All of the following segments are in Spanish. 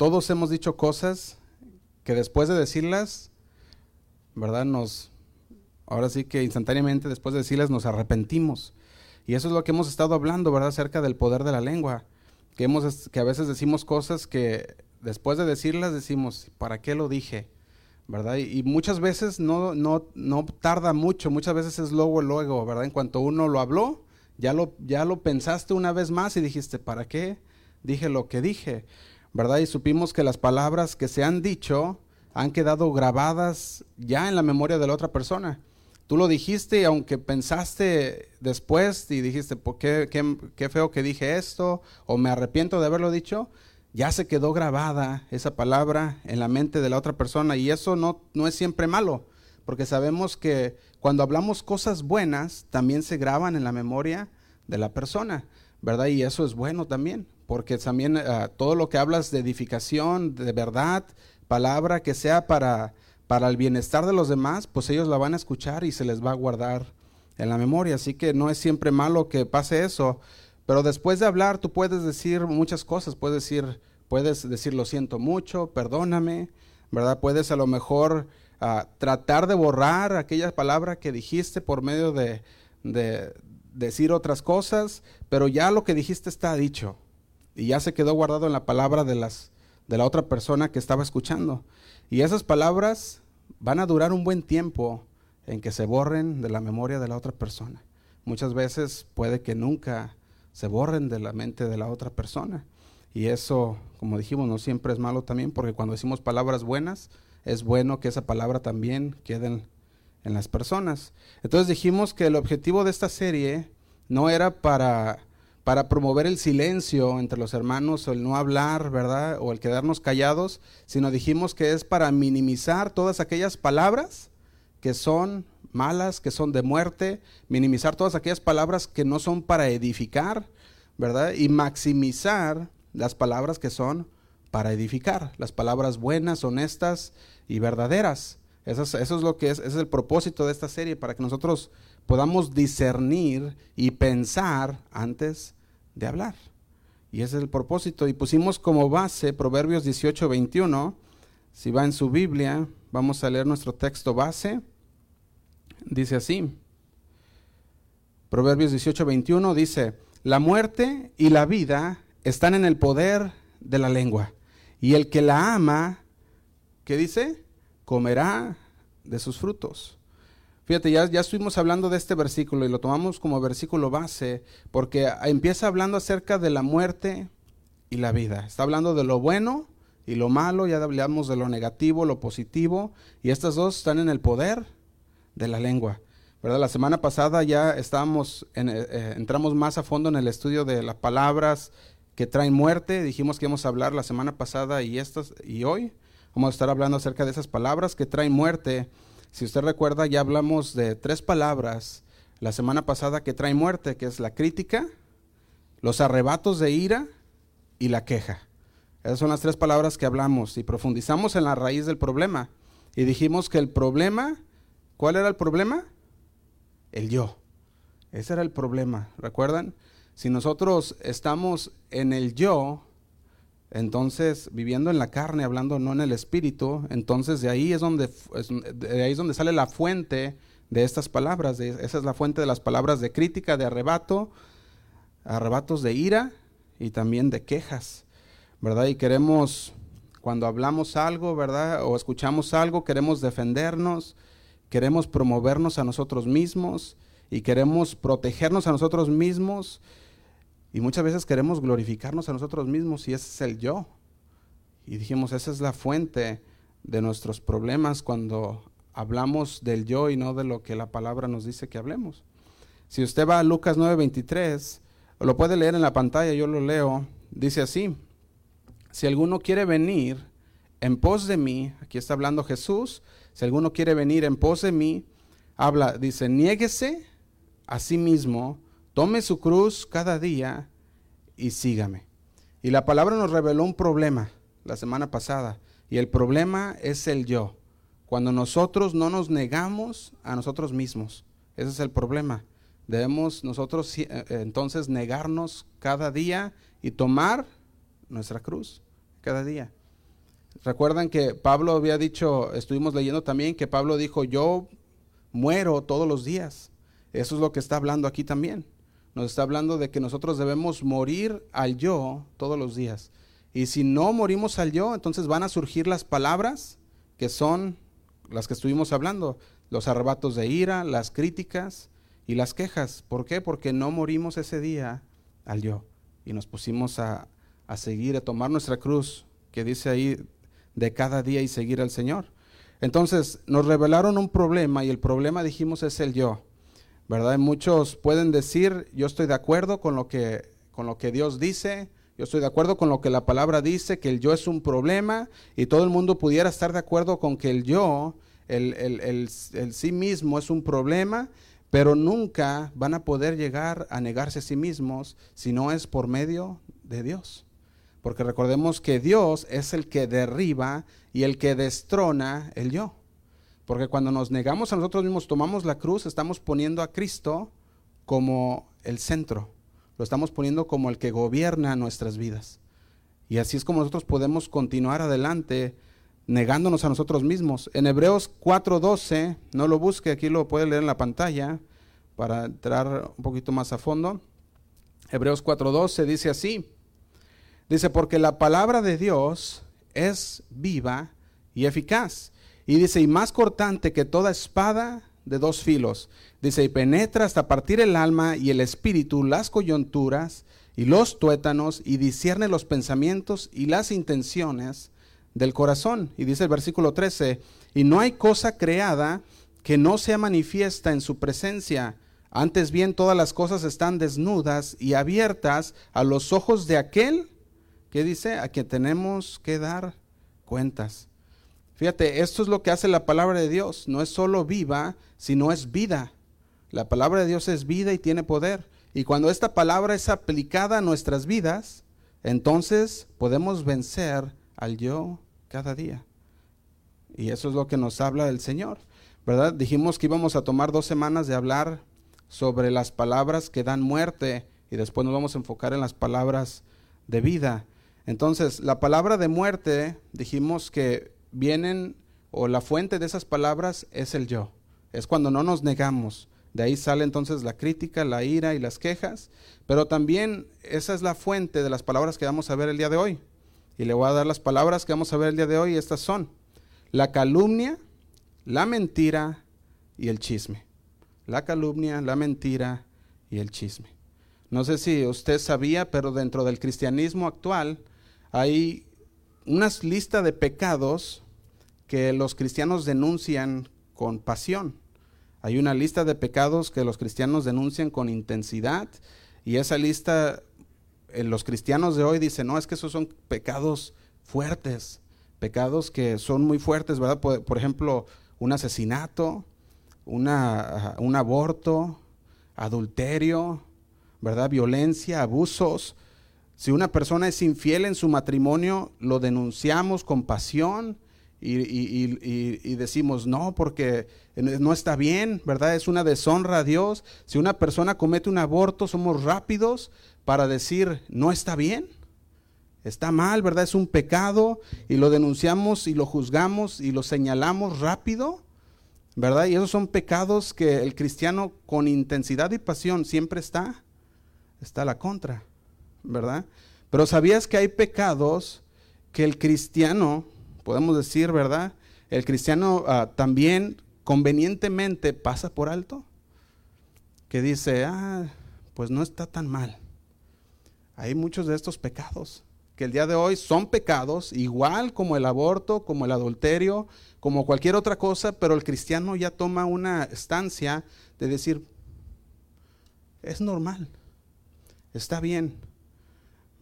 todos hemos dicho cosas que después de decirlas, ¿verdad? Nos, ahora sí que instantáneamente después de decirlas nos arrepentimos. Y eso es lo que hemos estado hablando, ¿verdad? Acerca del poder de la lengua. Que, hemos, que a veces decimos cosas que después de decirlas decimos, ¿para qué lo dije? ¿Verdad? Y, muchas veces no, no, no tarda mucho, muchas veces es luego, luego, ¿verdad? En cuanto uno lo habló, ya lo, ya lo pensaste una vez más y dijiste, ¿para qué dije lo que dije? ¿Verdad? Y supimos que las palabras que se han dicho han quedado grabadas ya en la memoria de la otra persona. Tú lo dijiste y aunque pensaste después y dijiste, ¿por qué, qué, feo que dije esto? O me arrepiento de haberlo dicho, ya se quedó grabada esa palabra en la mente de la otra persona y eso no, no es siempre malo, porque sabemos que cuando hablamos cosas buenas también se graban en la memoria de la persona, ¿verdad? Y eso es bueno también, porque también ah, todo lo que hablas de edificación, de verdad, palabra que sea para para el bienestar de los demás, pues ellos la van a escuchar y se les va a guardar en la memoria. Así que no es siempre malo que pase eso. Pero después de hablar, tú puedes decir muchas cosas. Puedes decir, puedes decir lo siento mucho, perdóname, ¿verdad? Puedes a lo mejor ah, tratar de borrar aquella palabra que dijiste por medio de decir otras cosas, pero ya lo que dijiste está dicho y ya se quedó guardado en la palabra de las de la otra persona que estaba escuchando. Y esas palabras van a durar un buen tiempo en que se borren de la memoria de la otra persona. Muchas veces puede que nunca se borren de la mente de la otra persona. Y eso, como dijimos, no siempre es malo también, porque cuando decimos palabras buenas, es bueno que esa palabra también quede en, en las personas. Entonces dijimos que el objetivo de esta serie no era para para promover el silencio entre los hermanos o el no hablar, ¿verdad? O el quedarnos callados, sino dijimos que es para minimizar todas aquellas palabras que son malas, que son de muerte, minimizar todas aquellas palabras que no son para edificar, ¿verdad? Y maximizar las palabras que son para edificar, las palabras buenas, honestas y verdaderas. Eso es, lo que es, ese es el propósito de esta serie, para que nosotros podamos discernir y pensar antes de hablar. Y ese es el propósito. Y pusimos como base Proverbios 18, 21. Si va en su Biblia, vamos a leer nuestro texto base. Dice así. Proverbios 18, 21 dice, la muerte y la vida están en el poder de la lengua. Y el que la ama, ¿qué dice? Comerá de sus frutos. Fíjate, ya, ya estuvimos hablando de este versículo y lo tomamos como versículo base porque empieza hablando acerca de la muerte y la vida. Está hablando de lo bueno y lo malo, ya hablamos de lo negativo, lo positivo, y estas dos están en el poder de la lengua. ¿verdad? La semana pasada ya estábamos en, eh, eh, entramos más a fondo en el estudio de las palabras que traen muerte. Dijimos que íbamos a hablar la semana pasada y, estas, y hoy vamos a estar hablando acerca de esas palabras que traen muerte si usted recuerda, ya hablamos de tres palabras la semana pasada que traen muerte, que es la crítica, los arrebatos de ira y la queja. Esas son las tres palabras que hablamos y profundizamos en la raíz del problema. Y dijimos que el problema, ¿cuál era el problema? El yo. Ese era el problema, ¿recuerdan? Si nosotros estamos en el yo, entonces, viviendo en la carne, hablando no en el espíritu, entonces de ahí es donde, de ahí es donde sale la fuente de estas palabras. esa es la fuente de las palabras de crítica, de arrebato, arrebatos de ira y también de quejas, ¿verdad? Y queremos, cuando hablamos algo, ¿verdad? O escuchamos algo, queremos defendernos, queremos promovernos a nosotros mismos y queremos protegernos a nosotros mismos y muchas veces queremos glorificarnos a nosotros mismos y ese es el yo. Y dijimos, esa es la fuente de nuestros problemas cuando hablamos del yo y no de lo que la palabra nos dice que hablemos. Si usted va a Lucas 9:23, lo puede leer en la pantalla, yo lo leo, dice así, si alguno quiere venir en pos de mí, aquí está hablando Jesús, si alguno quiere venir en pos de mí, habla, dice, niéguese a sí mismo, Tome su cruz cada día y sígame. Y la palabra nos reveló un problema la semana pasada. Y el problema es el yo. Cuando nosotros no nos negamos a nosotros mismos. Ese es el problema. Debemos nosotros eh, eh, entonces negarnos cada día y tomar nuestra cruz cada día. Recuerdan que Pablo había dicho, estuvimos leyendo también que Pablo dijo, yo muero todos los días. Eso es lo que está hablando aquí también. Nos está hablando de que nosotros debemos morir al yo todos los días. Y si no morimos al yo, entonces van a surgir las palabras que son las que estuvimos hablando, los arrebatos de ira, las críticas y las quejas. ¿Por qué? Porque no morimos ese día al yo y nos pusimos a, a seguir, a tomar nuestra cruz, que dice ahí de cada día y seguir al Señor. Entonces nos revelaron un problema y el problema dijimos es el yo. ¿Verdad? Muchos pueden decir, yo estoy de acuerdo con lo que con lo que Dios dice, yo estoy de acuerdo con lo que la palabra dice, que el yo es un problema y todo el mundo pudiera estar de acuerdo con que el yo, el, el, el, el sí mismo es un problema, pero nunca van a poder llegar a negarse a sí mismos si no es por medio de Dios. Porque recordemos que Dios es el que derriba y el que destrona el yo. Porque cuando nos negamos a nosotros mismos, tomamos la cruz, estamos poniendo a Cristo como el centro. Lo estamos poniendo como el que gobierna nuestras vidas. Y así es como nosotros podemos continuar adelante negándonos a nosotros mismos. En Hebreos 4:12, no lo busque, aquí lo puede leer en la pantalla para entrar un poquito más a fondo. Hebreos 4:12 dice así, Dice, porque la palabra de Dios es viva y eficaz. Y dice, y más cortante que toda espada de dos filos. Dice, y penetra hasta partir el alma y el espíritu, las coyunturas y los tuétanos, y discierne los pensamientos y las intenciones del corazón. Y dice el versículo 13, y no hay cosa creada que no sea manifiesta en su presencia. Antes bien, todas las cosas están desnudas y abiertas a los ojos de aquel ¿Qué dice? A quien tenemos que dar cuentas. Fíjate, esto es lo que hace la palabra de Dios. No es solo viva, sino es vida. La palabra de Dios es vida y tiene poder. Y cuando esta palabra es aplicada a nuestras vidas, entonces podemos vencer al yo cada día. Y eso es lo que nos habla el Señor, ¿verdad? Dijimos que íbamos a tomar dos semanas de hablar sobre las palabras que dan muerte y después nos vamos a enfocar en las palabras de vida. Entonces, la palabra de muerte, dijimos que vienen, o la fuente de esas palabras es el yo. Es cuando no nos negamos. De ahí sale entonces la crítica, la ira y las quejas. Pero también esa es la fuente de las palabras que vamos a ver el día de hoy. Y le voy a dar las palabras que vamos a ver el día de hoy. Estas son la calumnia, la mentira y el chisme. La calumnia, la mentira y el chisme. No sé si usted sabía, pero dentro del cristianismo actual hay unas listas de pecados que los cristianos denuncian con pasión. Hay una lista de pecados que los cristianos denuncian con intensidad y esa lista eh, los cristianos de hoy dicen, no, es que esos son pecados fuertes, pecados que son muy fuertes, ¿verdad? Por, ejemplo, un asesinato, una, un aborto, adulterio, ¿verdad? Violencia, abusos, si una persona es infiel en su matrimonio, lo denunciamos con pasión y, decimos no, porque no está bien, ¿verdad? Es una deshonra a Dios. Si una persona comete un aborto, somos rápidos para decir no está bien, está mal, ¿verdad? Es un pecado y lo denunciamos y lo juzgamos y lo señalamos rápido, ¿verdad? Y esos son pecados que el cristiano con intensidad y pasión siempre está, está a la contra. ¿Verdad? Pero ¿sabías que hay pecados que el cristiano, podemos decir, ¿verdad? El cristiano ah, también convenientemente pasa por alto. Que dice, ah, pues no está tan mal. Hay muchos de estos pecados que el día de hoy son pecados, igual como el aborto, como el adulterio, como cualquier otra cosa, pero el cristiano ya toma una estancia de decir, es normal, está bien,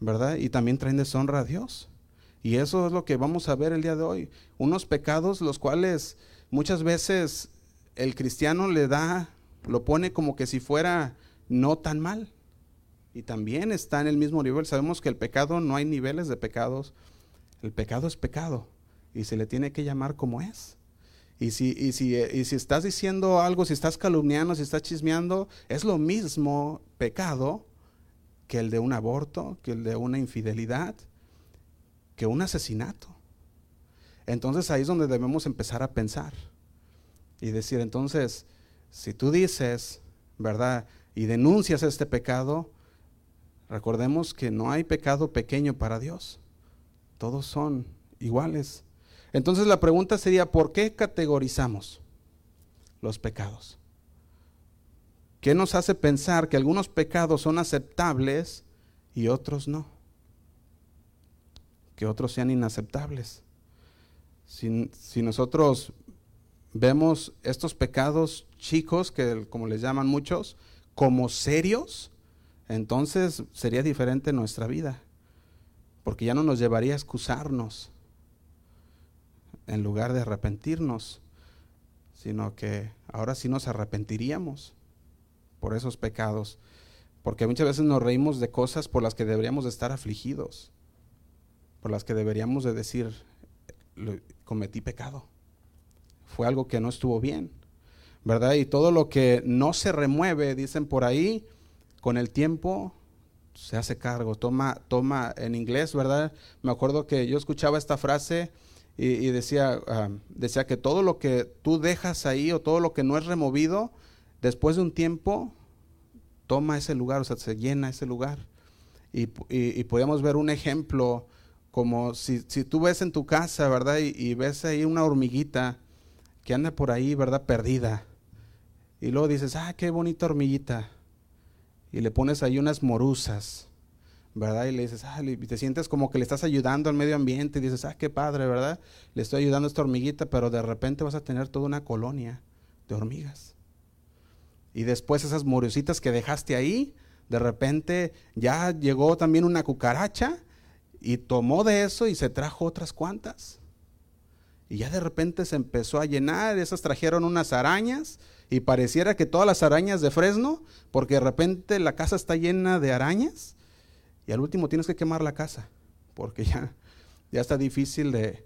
¿verdad? Y también traen deshonra a Dios. Y eso es lo que vamos a ver el día de hoy. Unos pecados los cuales muchas veces el cristiano le da, lo pone como que si fuera no tan mal. Y también está en el mismo nivel. Sabemos que el pecado no hay niveles de pecados. El pecado es pecado y se le tiene que llamar como es. Y si, y si, y si estás diciendo algo, si estás calumniando, si estás chismeando, es lo mismo pecado que el de un aborto, que el de una infidelidad, que un asesinato. entonces ahí es donde debemos empezar a pensar y decir, entonces, si tú dices, ¿verdad? Y denuncias este pecado, recordemos que no hay pecado pequeño para Dios. Todos son iguales. Entonces la pregunta sería, ¿por qué categorizamos los pecados? ¿Qué nos hace pensar que algunos pecados son aceptables y otros no? Que otros sean inaceptables. Si, si nosotros vemos estos pecados chicos, que como les llaman muchos, como serios, entonces sería diferente nuestra vida, porque ya no nos llevaría a excusarnos en lugar de arrepentirnos, sino que ahora sí nos arrepentiríamos por esos pecados, porque muchas veces nos reímos de cosas por las que deberíamos de estar afligidos, por las que deberíamos de decir, cometí pecado, fue algo que no estuvo bien, ¿verdad? Y todo lo que no se remueve, dicen por ahí, con el tiempo se hace cargo, toma, toma en inglés, ¿verdad? Me acuerdo que yo escuchaba esta frase y, decía, ah, decía que todo lo que tú dejas ahí o todo lo que no es removido, después de un tiempo, toma ese lugar, o sea, se llena ese lugar. Y, y, podemos ver un ejemplo como si, si, tú ves en tu casa, ¿verdad? Y, ves ahí una hormiguita que anda por ahí, ¿verdad? Perdida. Y luego dices, ah, qué bonita hormiguita. Y le pones ahí unas morusas ¿verdad? Y le dices, ah, te sientes como que le estás ayudando al medio ambiente y dices, ah, qué padre, ¿verdad? Le estoy ayudando a esta hormiguita, pero de repente vas a tener toda una colonia de hormigas. Y después esas morusitas que dejaste ahí, de repente ya llegó también una cucaracha y tomó de eso y se trajo otras cuantas. Y ya de repente se empezó a llenar, esas trajeron unas arañas y pareciera que todas las arañas de Fresno, porque de repente la casa está llena de arañas y al último tienes que quemar la casa, porque ya, ya está difícil de,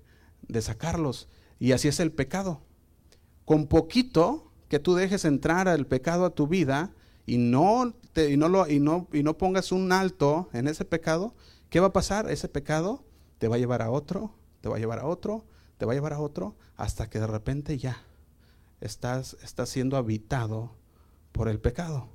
sacarlos. Y así es el pecado. Con poquito que tú dejes entrar al pecado a tu vida y no, y no, lo, y no, y no pongas un alto en ese pecado, ¿qué va a pasar? Ese pecado te va a llevar a otro, te va a llevar a otro, te va a llevar a otro, hasta que de repente ya estás, estás siendo habitado por el pecado.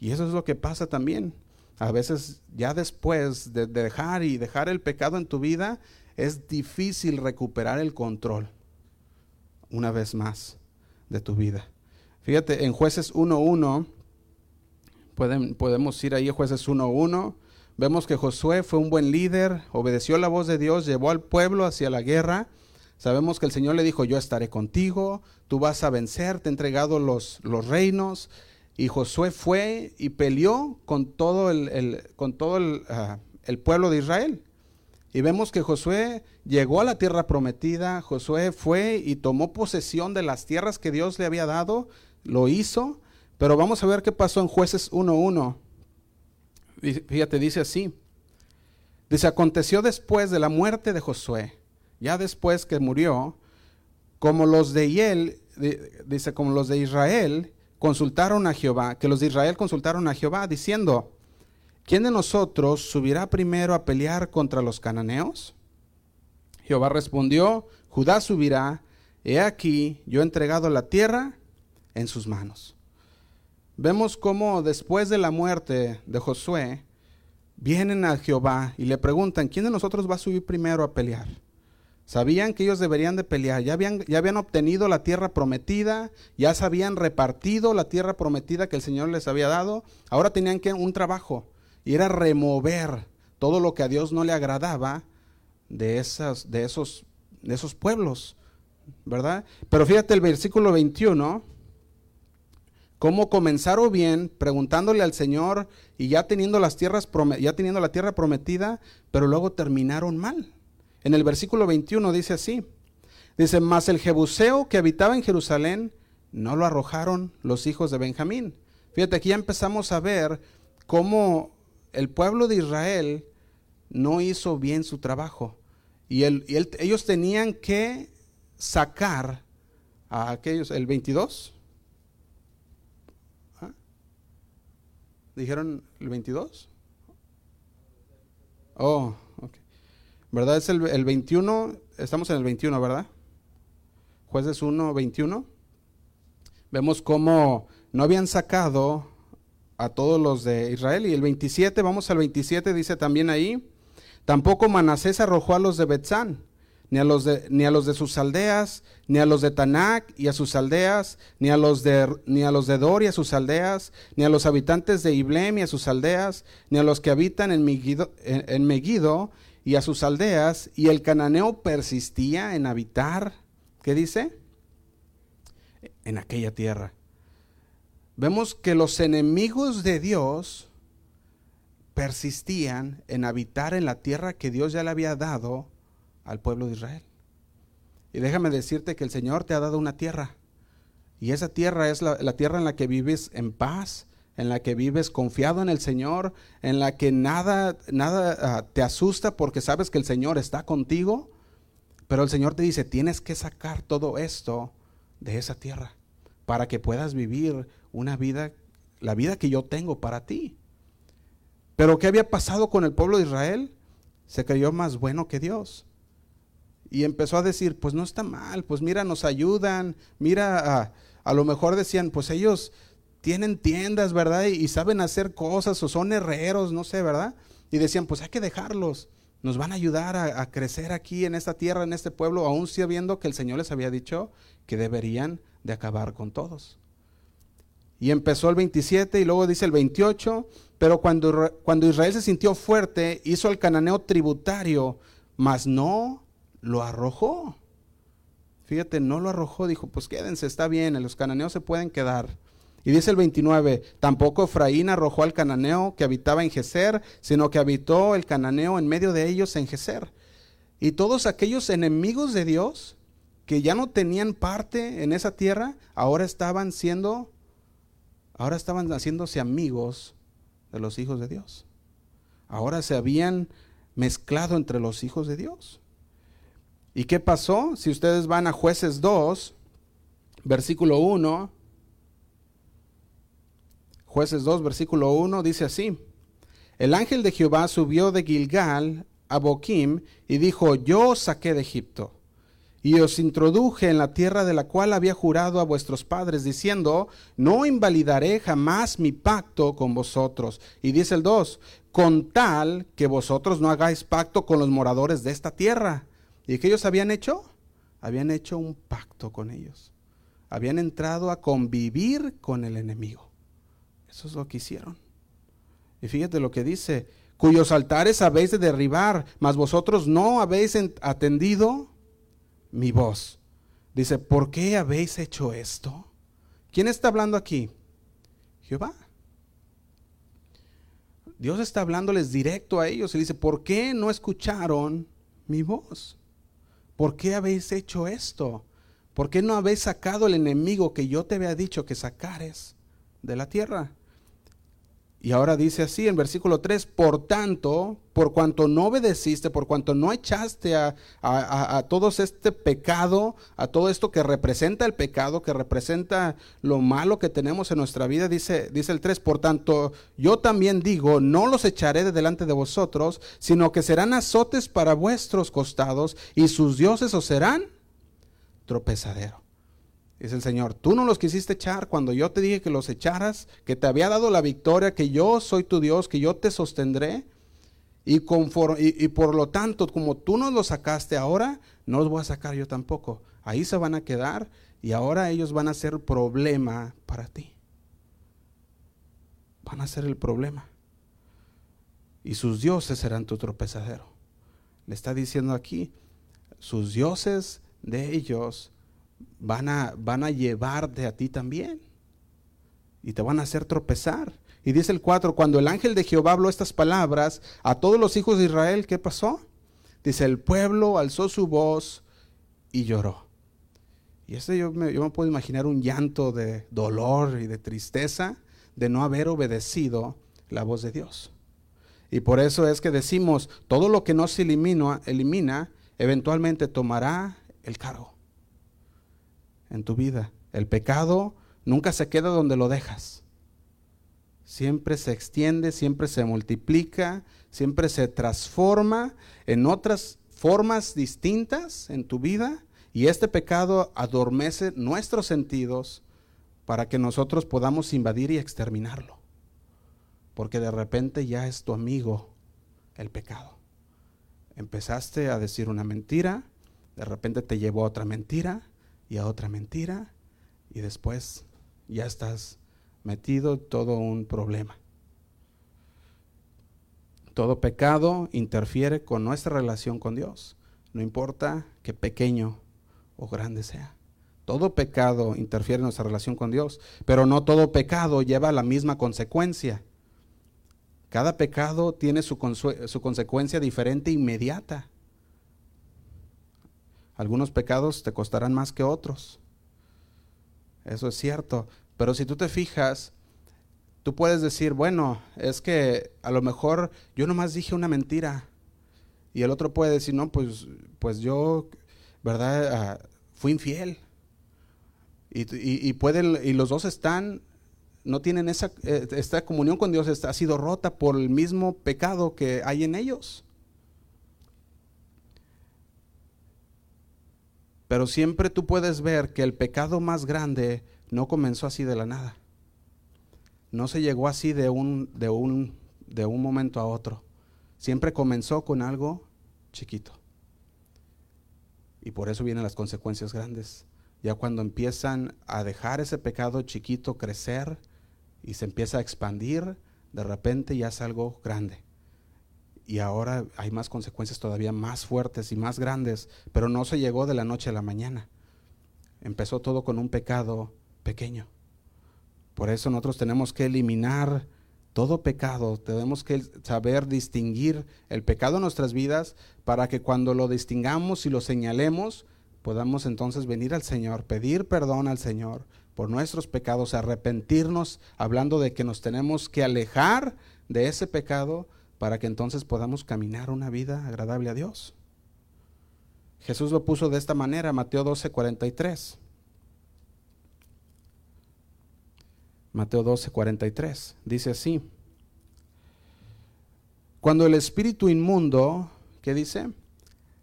Y eso es lo que pasa también. A veces ya después de dejar y dejar el pecado en tu vida, es difícil recuperar el control una vez más de tu vida. Fíjate, en jueces 1.1, podemos ir ahí a jueces 1.1, vemos que Josué fue un buen líder, obedeció la voz de Dios, llevó al pueblo hacia la guerra. Sabemos que el Señor le dijo, yo estaré contigo, tú vas a vencer, te he entregado los, los reinos, y Josué fue y peleó con todo el, con todo ah, el, pueblo de Israel. Y vemos que Josué llegó a la tierra prometida, Josué fue y tomó posesión de las tierras que Dios le había dado, lo hizo, pero vamos a ver qué pasó en jueces 1.1. Fíjate, dice así. Dice, aconteció después de la muerte de Josué, ya después que murió, como los de Israel, dice, como los de Israel consultaron a Jehová, que los de Israel consultaron a Jehová diciendo, ¿quién de nosotros subirá primero a pelear contra los cananeos? Jehová respondió, Judá subirá, he aquí, yo he entregado la tierra en sus manos. Vemos cómo después de la muerte de Josué, vienen a Jehová y le preguntan, ¿quién de nosotros va a subir primero a pelear? Sabían que ellos deberían de pelear, ya habían, ya habían obtenido la tierra prometida, ya se habían repartido la tierra prometida que el Señor les había dado, ahora tenían que un trabajo y era remover todo lo que a Dios no le agradaba de, esas, de, esos, de esos pueblos, ¿verdad? Pero fíjate el versículo 21, cómo comenzaron bien preguntándole al Señor y ya teniendo las tierras ya teniendo la tierra prometida, pero luego terminaron mal. En el versículo 21 dice así, dice, mas el Jebuseo que habitaba en Jerusalén no lo arrojaron los hijos de Benjamín. Fíjate, aquí ya empezamos a ver cómo el pueblo de Israel no hizo bien su trabajo. Y, ellos tenían que sacar a aquellos, el 22. ¿Ah? ¿Dijeron el 22? Oh, ¿verdad? Es el, el 21, estamos en el 21, ¿verdad? Jueces 1, 21. Vemos cómo no habían sacado a todos los de Israel. Y el 27, vamos al 27, dice también ahí, tampoco Manasés arrojó a los de Betzán, ni a los de, ni a los de sus aldeas, ni a los de Tanac y a sus aldeas, ni a los de, ni a los de Dor y a sus aldeas, ni a los habitantes de Iblem y a sus aldeas, ni a los que habitan en Megiddo, en Megiddo y a sus aldeas, y el cananeo persistía en habitar, ¿qué dice? En aquella tierra vemos que los enemigos de Dios persistían en habitar en la tierra que Dios ya le había dado al pueblo de Israel. Y déjame decirte que el Señor te ha dado una tierra. Y esa tierra es la, tierra en la que vives en paz, en la que vives confiado en el Señor, en la que nada, nada ah, te asusta porque sabes que el Señor está contigo. Pero el Señor te dice, tienes que sacar todo esto de esa tierra para que puedas vivir una vida, la vida que yo tengo para ti. Pero ¿qué había pasado con el pueblo de Israel? Se creyó más bueno que Dios. Y empezó a decir, pues no está mal, pues mira, nos ayudan, mira, a, a lo mejor decían, pues ellos tienen tiendas, ¿verdad? Y, saben hacer cosas o son herreros, no sé, ¿verdad? Y decían, pues hay que dejarlos, nos van a ayudar a, crecer aquí en esta tierra, en este pueblo, aún sabiendo que el Señor les había dicho que deberían de acabar con todos. Y empezó el 27 y luego dice el 28, pero cuando, cuando Israel se sintió fuerte, hizo el cananeo tributario, mas no lo arrojó. Fíjate, no lo arrojó, dijo, pues quédense, está bien, los cananeos se pueden quedar. Y dice el 29, tampoco Efraín arrojó al cananeo que habitaba en Geser, sino que habitó el cananeo en medio de ellos en Geser. Y todos aquellos enemigos de Dios que ya no tenían parte en esa tierra, ahora estaban siendo, ahora estaban haciéndose amigos de los hijos de Dios. Ahora se habían mezclado entre los hijos de Dios. ¿Y qué pasó? Si ustedes van a jueces 2, versículo 1, jueces 2, versículo 1, dice así, el ángel de Jehová subió de Gilgal a Boquim y dijo, yo saqué de Egipto y os introduje en la tierra de la cual había jurado a vuestros padres, diciendo, no invalidaré jamás mi pacto con vosotros. Y dice el 2, con tal que vosotros no hagáis pacto con los moradores de esta tierra. ¿Y qué ellos habían hecho? Habían hecho un pacto con ellos. Habían entrado a convivir con el enemigo. Eso es lo que hicieron. Y fíjate lo que dice, cuyos altares habéis de derribar, mas vosotros no habéis atendido mi voz. Dice, ¿por qué habéis hecho esto? ¿Quién está hablando aquí? Jehová. Dios está hablándoles directo a ellos y dice, ¿por qué no escucharon mi voz? ¿Por qué habéis hecho esto? ¿Por qué no habéis sacado el enemigo que yo te había dicho que sacares de la tierra? Y ahora dice así en versículo 3, por tanto, por cuanto no obedeciste, por cuanto no echaste a, a, todo este pecado, a todo esto que representa el pecado, que representa lo malo que tenemos en nuestra vida, dice, dice el 3, por tanto, yo también digo, no los echaré de delante de vosotros, sino que serán azotes para vuestros costados y sus dioses os serán tropezadero. Dice el Señor, tú no los quisiste echar cuando yo te dije que los echaras, que te había dado la victoria, que yo soy tu Dios, que yo te sostendré. Y, y, por lo tanto, como tú no los sacaste ahora, no los voy a sacar yo tampoco. Ahí se van a quedar y ahora ellos van a ser problema para ti. Van a ser el problema. Y sus dioses serán tu tropezadero. Le está diciendo aquí, sus dioses de ellos van a, van a llevarte a ti también. Y te van a hacer tropezar. Y dice el 4, cuando el ángel de Jehová habló estas palabras a todos los hijos de Israel, ¿qué pasó? Dice, el pueblo alzó su voz y lloró. Y eso yo me, yo me puedo imaginar un llanto de dolor y de tristeza de no haber obedecido la voz de Dios. Y por eso es que decimos, todo lo que no se elimina, elimina eventualmente tomará el cargo en tu vida. El pecado nunca se queda donde lo dejas. siempre se extiende, siempre se multiplica, siempre se transforma en otras formas distintas en tu vida y este pecado adormece nuestros sentidos para que nosotros podamos invadir y exterminarlo. Porque de repente ya es tu amigo el pecado. Empezaste a decir una mentira, de repente te llevó a otra mentira y a otra mentira y después ya estás metido todo un problema. Todo pecado interfiere con nuestra relación con Dios, no importa que pequeño o grande sea. Todo pecado interfiere en nuestra relación con Dios, pero no todo pecado lleva la misma consecuencia. Cada pecado tiene su, su consecuencia diferente e inmediata. Algunos pecados te costarán más que otros. Eso es cierto. Pero si tú te fijas, tú puedes decir, bueno, es que a lo mejor yo nomás dije una mentira. Y el otro puede decir, no, pues, pues yo, ¿verdad? Ah, fui infiel. Y, y, y los dos están, no tienen esa, eh, esta comunión con Dios, está, ha sido rota por el mismo pecado que hay en ellos. Pero siempre tú puedes ver que el pecado más grande no comenzó así de la nada. No se llegó así de un, de un, de un momento a otro. Siempre comenzó con algo chiquito. Y por eso vienen las consecuencias grandes. Ya cuando empiezan a dejar ese pecado chiquito crecer y se empieza a expandir, de repente ya es algo grande. Y ahora hay más consecuencias todavía más fuertes y más grandes, pero no se llegó de la noche a la mañana. Empezó todo con un pecado pequeño. Por eso nosotros tenemos que eliminar todo pecado, tenemos que saber distinguir el pecado en nuestras vidas para que cuando lo distingamos y lo señalemos, podamos entonces venir al Señor, pedir perdón al Señor por nuestros pecados, arrepentirnos, hablando de que nos tenemos que alejar de ese pecado para que entonces podamos caminar una vida agradable a Dios. Jesús lo puso de esta manera, Mateo 12, 43. Mateo 12, 43. Dice así. Cuando el espíritu inmundo, ¿qué dice?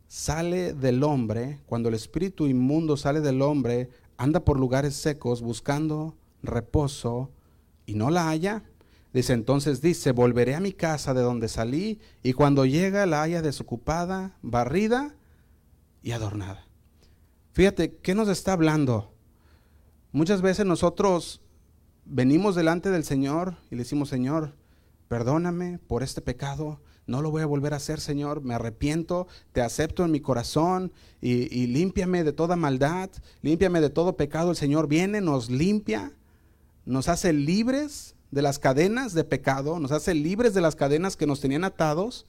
Sale del hombre, cuando el espíritu inmundo sale del hombre, anda por lugares secos buscando reposo y no la halla. Dice entonces, dice, volveré a mi casa de donde salí y cuando llega la haya desocupada, barrida y adornada. Fíjate, ¿qué nos está hablando? Muchas veces nosotros venimos delante del Señor y le decimos, Señor, perdóname por este pecado, no lo voy a volver a hacer, Señor, me arrepiento, te acepto en mi corazón y, y límpiame de toda maldad, límpiame de todo pecado. El Señor viene, nos limpia, nos hace libres de las cadenas de pecado, nos hace libres de las cadenas que nos tenían atados.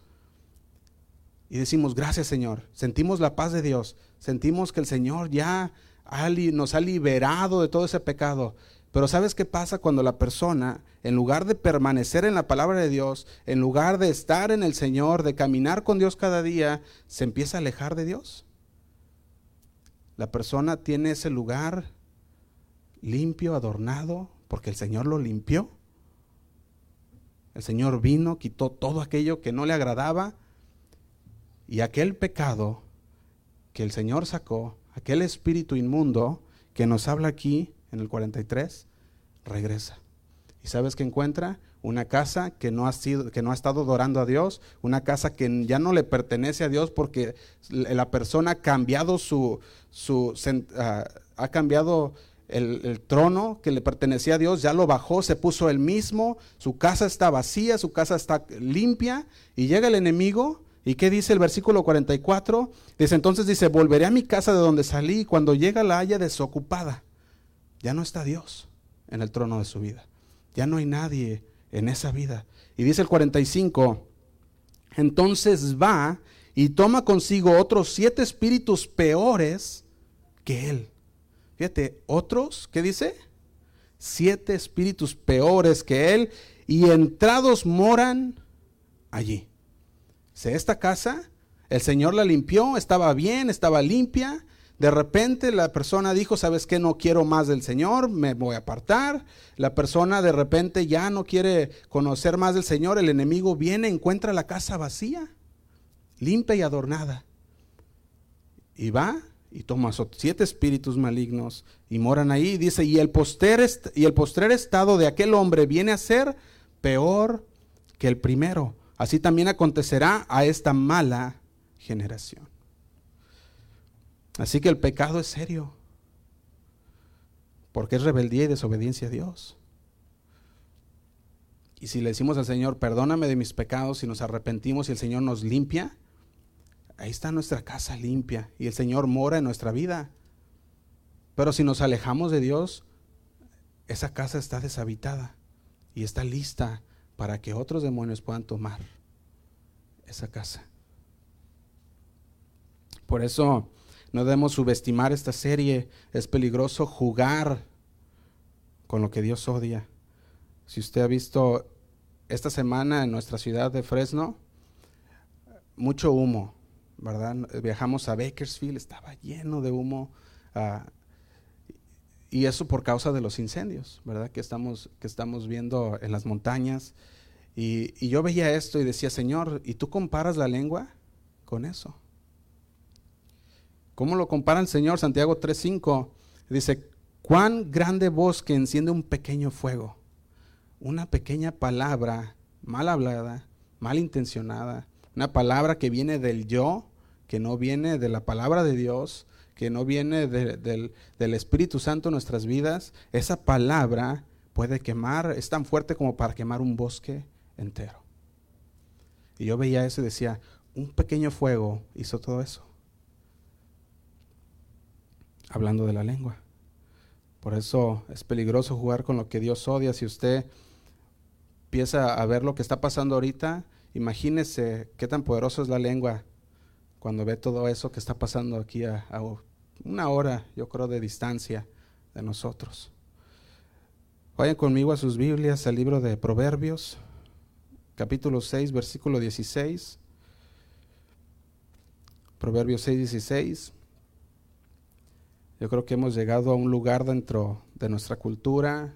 Y decimos, gracias Señor, sentimos la paz de Dios, sentimos que el Señor ya nos ha liberado de todo ese pecado. Pero ¿sabes qué pasa cuando la persona, en lugar de permanecer en la palabra de Dios, en lugar de estar en el Señor, de caminar con Dios cada día, se empieza a alejar de Dios? La persona tiene ese lugar limpio, adornado, porque el Señor lo limpió. El Señor vino, quitó todo aquello que no le agradaba y aquel pecado que el Señor sacó, aquel espíritu inmundo que nos habla aquí, en el 43, regresa. ¿Y sabes qué encuentra? Una casa que no ha sido, que no ha estado adorando a Dios, una casa que ya no le pertenece a Dios porque la persona ha cambiado su, su ah, ha cambiado el, trono que le pertenecía a Dios, ya lo bajó, se puso él mismo, su casa está vacía, su casa está limpia, y llega el enemigo, ¿y qué dice el versículo 44? Dice entonces, dice, volveré a mi casa de donde salí, cuando llega la haya desocupada ya no está Dios en el trono de su vida. Ya no hay nadie en esa vida. Y dice el 45, entonces va y toma consigo otros siete espíritus peores que él. Fíjate, otros, ¿qué dice? Siete espíritus peores que él y entrados moran allí. esta casa, el Señor la limpió, estaba bien, estaba limpia, De repente la persona dijo, ¿sabes qué? No quiero más del Señor, me voy a apartar. La persona de repente ya no quiere conocer más del Señor, el enemigo viene, encuentra la casa vacía, limpia y adornada. Y va y toma siete espíritus malignos y moran ahí. dice, y el, poster y el postrer estado de aquel hombre viene a ser peor que el primero. Así también acontecerá a esta mala generación. Así que el pecado es serio, porque es rebeldía y desobediencia a Dios. Y si le decimos al Señor, perdóname de mis pecados, y nos arrepentimos y el Señor nos limpia, ahí está nuestra casa limpia y el Señor mora en nuestra vida. Pero si nos alejamos de Dios, esa casa está deshabitada y está lista para que otros demonios puedan tomar esa casa. Por eso no debemos subestimar esta serie. Es peligroso jugar con lo que Dios odia. Si usted ha visto esta semana en nuestra ciudad de Fresno, mucho humo, ¿verdad? Viajamos a Bakersfield, estaba lleno de humo. Ah, y eso por causa de los incendios, ¿verdad? Que estamos, que estamos viendo en las montañas. Y, y yo veía esto y decía, Señor, ¿y tú comparas la lengua con eso? ¿Cómo lo compara el Señor? Santiago 3.5 dice, cuán grande bosque enciende un pequeño fuego. Una pequeña palabra mal hablada, mal intencionada, una palabra que viene del yo, que no viene de la palabra de Dios, que no viene del, del Espíritu Santo en nuestras vidas, esa palabra puede quemar, es tan fuerte como para quemar un bosque entero. Y yo veía eso y decía, un pequeño fuego hizo todo eso hablando de la lengua. Por eso es peligroso jugar con lo que Dios odia. Si usted empieza a ver lo que está pasando ahorita, imagínese qué tan poderoso es la lengua cuando ve todo eso que está pasando aquí a, una hora, yo creo, de distancia de nosotros. Vayan conmigo a sus Biblias, al libro de Proverbios, capítulo 6, versículo 16. Proverbios 6, 16. Yo creo que hemos llegado a un lugar dentro de nuestra cultura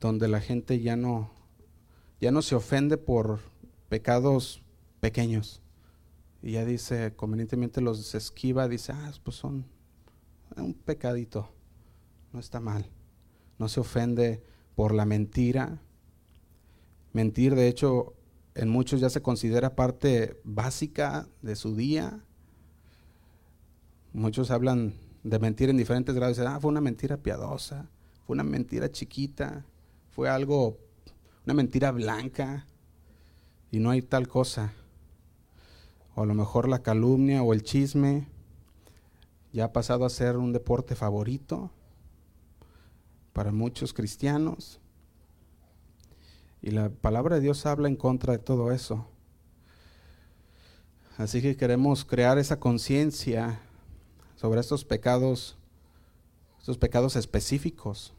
donde la gente ya no, ya no se ofende por pecados pequeños. Y ya dice, convenientemente los esquiva, dice, ah, pues son un pecadito, no está mal. No se ofende por la mentira. Mentir, de hecho, en muchos ya se considera parte básica de su día. Muchos hablan de mentir en diferentes grados. Ah, fue una mentira piadosa, fue una mentira chiquita, fue algo, una mentira blanca, y no hay tal cosa. O a lo mejor la calumnia o el chisme ya ha pasado a ser un deporte favorito para muchos cristianos. Y la palabra de Dios habla en contra de todo eso. Así que queremos crear esa conciencia sobre estos pecados, estos pecados específicos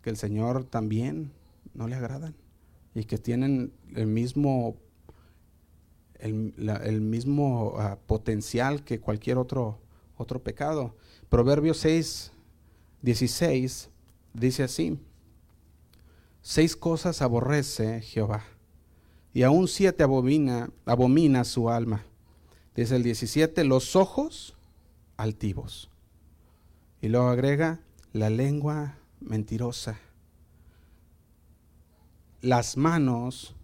que el Señor también no le agradan y que tienen el mismo, el, mismo ah, potencial que cualquier otro, otro pecado. Proverbios 6, 16 dice así, seis cosas aborrece Jehová y aún siete abomina, abomina su alma. Dice el 17, los ojos altivos. Y luego agrega la lengua mentirosa, las manos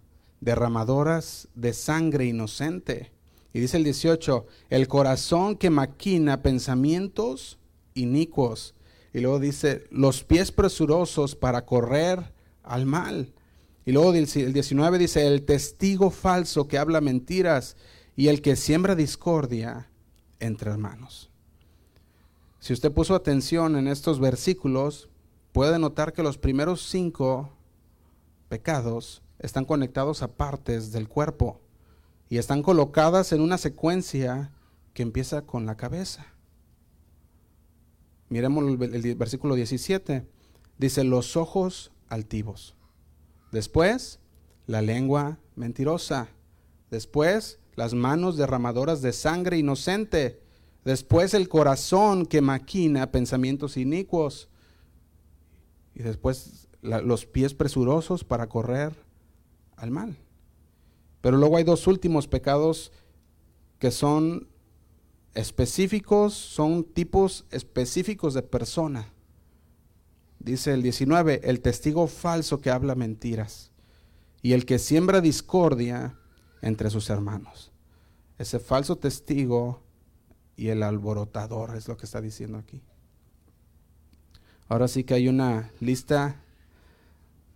derramadoras de sangre inocente. Y dice el 18, el corazón que maquina pensamientos inicuos. Y luego dice, los pies presurosos para correr al mal. Y luego el 19 dice, el testigo falso que habla mentiras y el que siembra discordia entre hermanos. Si usted puso atención en estos versículos, puede notar que los primeros cinco pecados están conectados a partes del cuerpo y están colocadas en una secuencia que empieza con la cabeza. Miremos el, versículo 17. Dice los ojos altivos. Después, la lengua mentirosa. Después, las manos derramadoras de sangre inocente. Después el corazón que maquina pensamientos inicuos. Y después los pies presurosos para correr al mal. Pero luego hay dos últimos pecados que son específicos, son tipos específicos de persona. Dice el 19, el testigo falso que habla mentiras y el que siembra discordia entre sus hermanos. Ese falso testigo y el alborotador es lo que está diciendo aquí. Ahora sí que hay una lista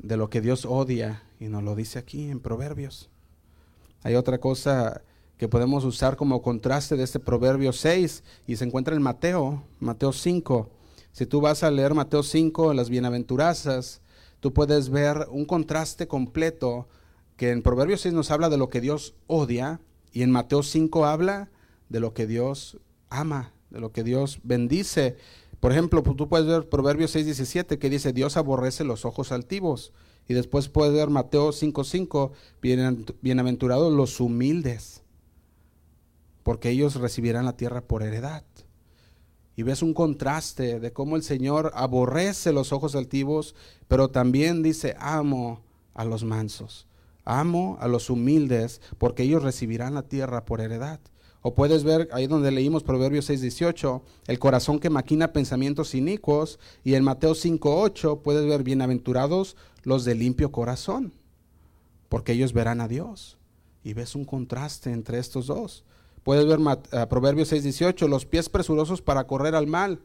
de lo que Dios odia y nos lo dice aquí en Proverbios. Hay otra cosa que podemos usar como contraste de este Proverbio 6 y se encuentra en Mateo, Mateo 5. Si tú vas a leer Mateo 5, las bienaventuranzas, tú puedes ver un contraste completo que en Proverbio 6 nos habla de lo que Dios odia y en Mateo 5 habla de lo que Dios ama, de lo que Dios bendice. Por ejemplo, tú puedes ver Proverbio 6, 17 que dice Dios aborrece los ojos altivos. Y después puedes ver Mateo 5, 5, bienaventurados los humildes porque ellos recibirán la tierra por heredad. Y ves un contraste de cómo el Señor aborrece los ojos altivos, pero también dice, amo a los mansos, amo a los humildes, porque ellos recibirán la tierra por heredad. O puedes ver ahí donde leímos Proverbios 6:18, el corazón que maquina pensamientos inicuos, y en Mateo 5:8 puedes ver bienaventurados los de limpio corazón, porque ellos verán a Dios. Y ves un contraste entre estos dos. Puedes ver uh, Proverbios 6:18, los pies presurosos para correr al mal.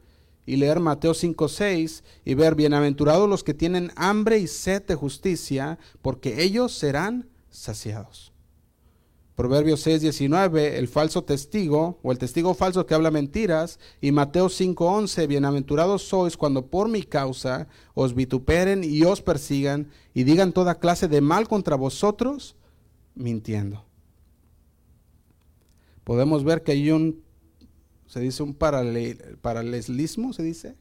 Y leer Mateo 5:6 y ver, bienaventurados los que tienen hambre y sed de justicia, porque ellos serán saciados. Proverbios 6:19, el falso testigo o el testigo falso que habla mentiras. Y Mateo 5:11, bienaventurados sois cuando por mi causa os vituperen y os persigan y digan toda clase de mal contra vosotros, mintiendo podemos ver que hay un, se dice un paralelismo, se dice,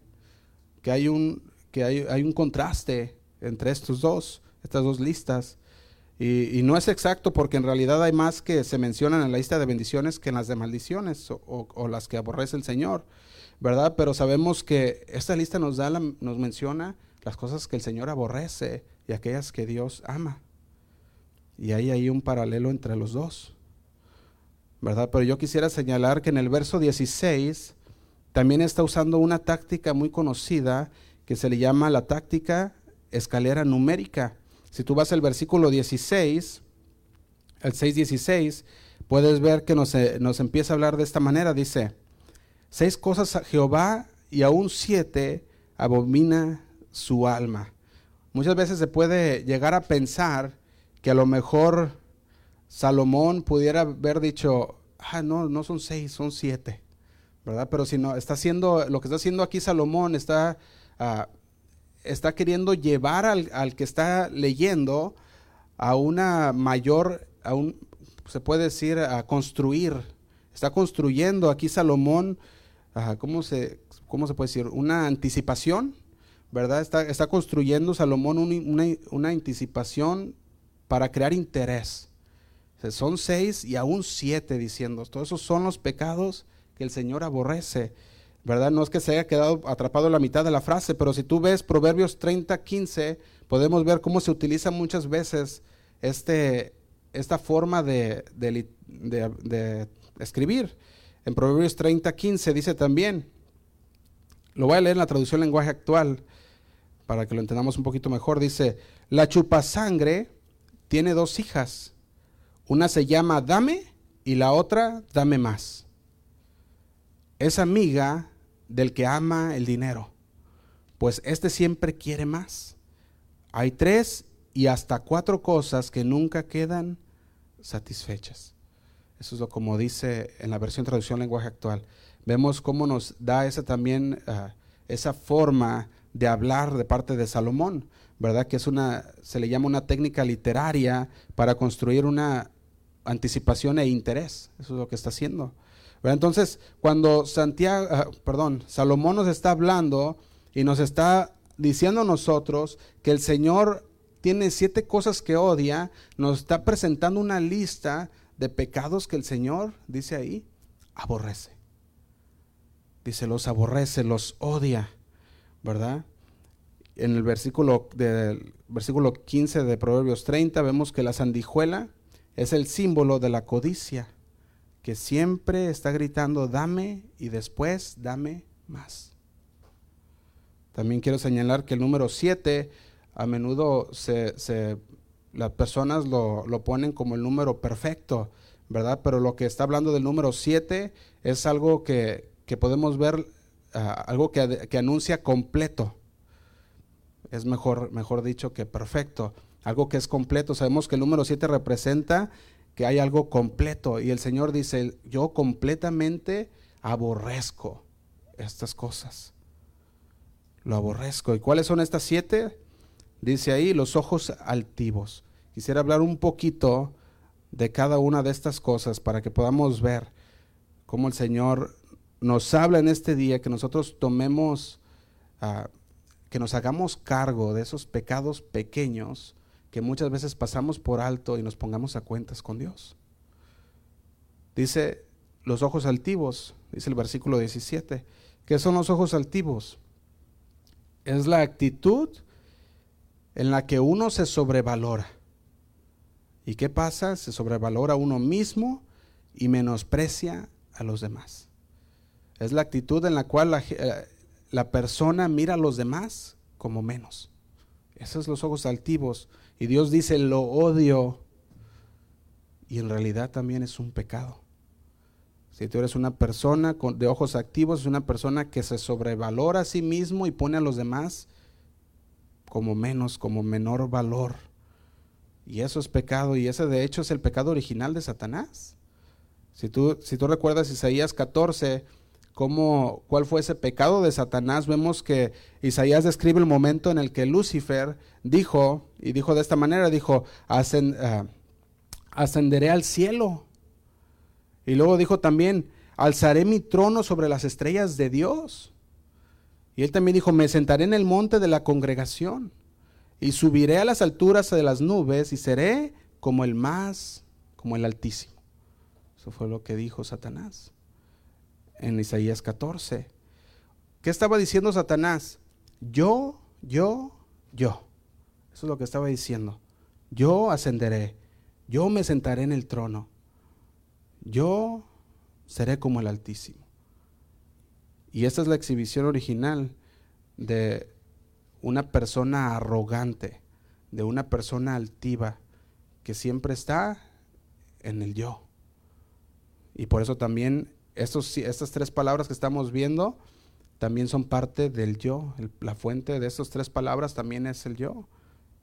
que hay un, que hay, un contraste entre estos dos, estas dos listas. Y, no es exacto porque en realidad hay más que se mencionan en la lista de bendiciones que en las de maldiciones o, las que aborrece el Señor, ¿verdad? Pero sabemos que esta lista nos, da nos menciona las cosas que el Señor aborrece y aquellas que Dios ama. Y ahí hay un paralelo entre los dos. ¿verdad? Pero yo quisiera señalar que en el verso 16 también está usando una táctica muy conocida que se le llama la táctica escalera numérica. Si tú vas al versículo 16, el 6.16, puedes ver que nos, eh, nos empieza a hablar de esta manera. Dice, seis cosas a Jehová y aún siete abomina su alma. Muchas veces se puede llegar a pensar que a lo mejor Salomón pudiera haber dicho, ah, no, no son seis, son siete, ¿verdad? Pero si no, está haciendo, lo que está haciendo aquí Salomón está, ah, está queriendo llevar al, que está leyendo a una mayor, a un, se puede decir, a construir. Está construyendo aquí Salomón, ¿cómo, se, ¿cómo se puede decir? Una anticipación, ¿verdad? Está, está construyendo Salomón una, una anticipación para crear interés. Son seis y aún siete diciendo, todos esos son los pecados que el Señor aborrece. ¿Verdad? No es que se haya quedado atrapado la mitad de la frase, pero si tú ves Proverbios 30, 15, podemos ver cómo se utiliza muchas veces este, esta forma de, de, escribir. En Proverbios 30, 15 dice también, lo voy a leer en la traducción lenguaje actual para que lo entendamos un poquito mejor, dice, la chupasangre tiene dos hijas una se llama dame y la otra dame más. Es amiga del que ama el dinero, pues este siempre quiere más. Hay tres y hasta cuatro cosas que nunca quedan satisfechas. Eso es lo como dice en la versión traducción lenguaje actual. Vemos cómo nos da esa también ah, esa forma de hablar de parte de Salomón, ¿verdad? Que es una se le llama una técnica literaria para construir una anticipación e interés. Eso es lo que está haciendo. Entonces, cuando Santiago, ah, perdón, Salomón nos está hablando y nos está diciendo a nosotros que el Señor tiene siete cosas que odia, nos está presentando una lista de pecados que el Señor, dice ahí, aborrece. dice, los aborrece, los odia, ¿verdad? En el versículo, del versículo 15 de Proverbios 30 vemos que la sandijuela es el símbolo de la codicia, que siempre está gritando, dame y después dame más. También quiero señalar que el número 7 a menudo se, las personas lo, ponen como el número perfecto, ¿verdad? Pero lo que está hablando del número 7 es algo que, podemos ver, ah, algo que, que, anuncia completo. Es mejor, mejor dicho que perfecto, algo que es completo. Sabemos que el número 7 representa que hay algo completo y el Señor dice, yo completamente aborrezco estas cosas lo aborrezco. ¿Y cuáles son estas siete? Dice ahí, los ojos altivos. Quisiera hablar un poquito de cada una de estas cosas para que podamos ver cómo el Señor nos habla en este día, que nosotros tomemos, ah, que nos hagamos cargo de esos pecados pequeños que muchas veces pasamos por alto y nos pongamos a cuentas con Dios. Dice los ojos altivos, dice el versículo 17. ¿Qué son los ojos altivos? es la actitud en la que uno se sobrevalora. ¿Y qué pasa? Se sobrevalora uno mismo y menosprecia a los demás. Es la actitud en la cual la, eh, la persona mira a los demás como menos. Esos son los ojos altivos. Y Dios dice, lo odio. Y en realidad también es un pecado. Si tú eres una persona de ojos activos, es una persona que se sobrevalora a sí mismo y pone a los demás como menos, como menor valor. Y eso es pecado, y ese de hecho es el pecado original de Satanás. Si tú, si tú recuerdas Isaías 14, cómo, cuál fue ese pecado de Satanás, vemos que Isaías describe el momento en el que Lucifer dijo, y dijo de esta manera, dijo, ah, ascenderé al cielo y luego dijo también, alzaré mi trono sobre las estrellas de Dios. Y él también dijo, me sentaré en el monte de la congregación y subiré a las alturas de las nubes y seré como el más, como el altísimo. Eso fue lo que dijo Satanás en Isaías 14. ¿Qué estaba diciendo Satanás? Yo, yo, yo. Eso es lo que estaba diciendo. Yo ascenderé, yo me sentaré en el trono yo seré como el Altísimo. Y esta es la exhibición original de una persona arrogante, de una persona altiva, que siempre está en el yo. Y por eso también estos, estas tres palabras que estamos viendo también son parte del yo. la fuente de estas tres palabras también es el yo.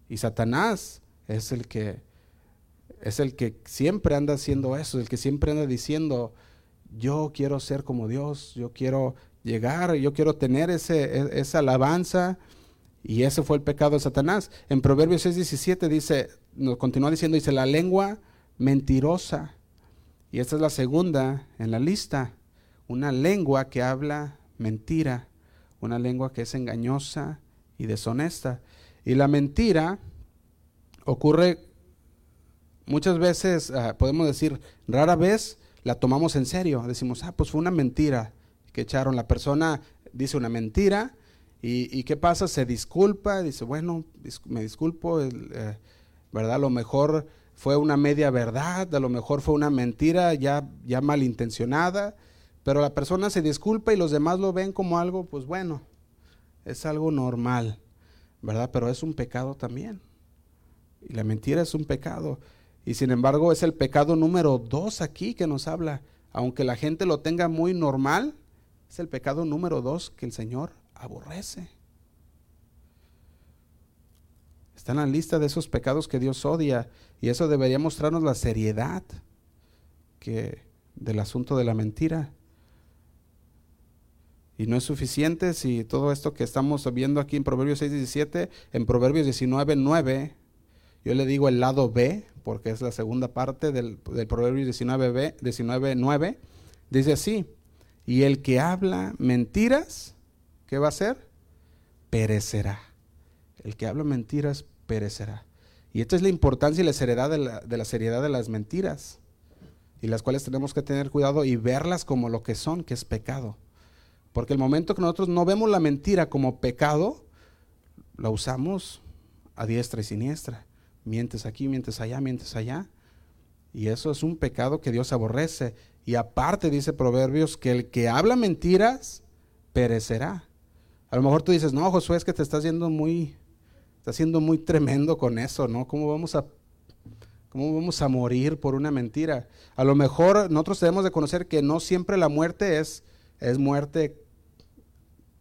Y Satanás es el que es el que siempre anda haciendo eso, el que siempre anda diciendo, yo quiero ser como Dios, yo quiero llegar, yo quiero tener ese, e, esa alabanza. Y ese fue el pecado de Satanás. En Proverbios 6:17 dice, continúa diciendo, dice, la lengua mentirosa. Y esta es la segunda en la lista. Una lengua que habla mentira, una lengua que es engañosa y deshonesta. Y la mentira ocurre muchas veces ah, podemos decir, rara vez la tomamos en serio. Decimos, ah, pues fue una mentira que echaron. La persona dice una mentira y, ¿qué pasa? Se disculpa, dice, bueno, me disculpo, eh, ¿verdad? Lo mejor fue una media verdad, a lo mejor fue una mentira ya, ya malintencionada, pero la persona se disculpa y los demás lo ven como algo, pues bueno, es algo normal, ¿verdad? Pero es un pecado también. Y la mentira es un pecado. Y sin embargo es el pecado número dos aquí que nos habla. Aunque la gente lo tenga muy normal, es el pecado número dos que el Señor aborrece. Está en la lista de esos pecados que Dios odia y eso debería mostrarnos la seriedad que del asunto de la mentira. Y no es suficiente si todo esto que estamos viendo aquí en Proverbios 6, 17, en Proverbios 19, 9, yo le digo el lado B, porque es la segunda parte del, del Proverbio 19, 19, 9, dice así, y el que habla mentiras, ¿qué va a hacer? Perecerá. El que habla mentiras perecerá. Y esta es la importancia y la seriedad de la, de la seriedad de las mentiras, y las cuales tenemos que tener cuidado y verlas como lo que son, que es pecado. Porque el momento que nosotros no vemos la mentira como pecado, la usamos a diestra y siniestra. Mientes aquí, mientes allá, mientes allá. Y eso es un pecado que Dios aborrece. Y aparte dice Proverbios que el que habla mentiras perecerá. A lo mejor tú dices, no, Josué, es que te estás yendo muy, estás siendo muy tremendo con eso, ¿no? ¿Cómo vamos a, cómo vamos a morir por una mentira? A lo mejor nosotros debemos de conocer que no siempre la muerte es, es muerte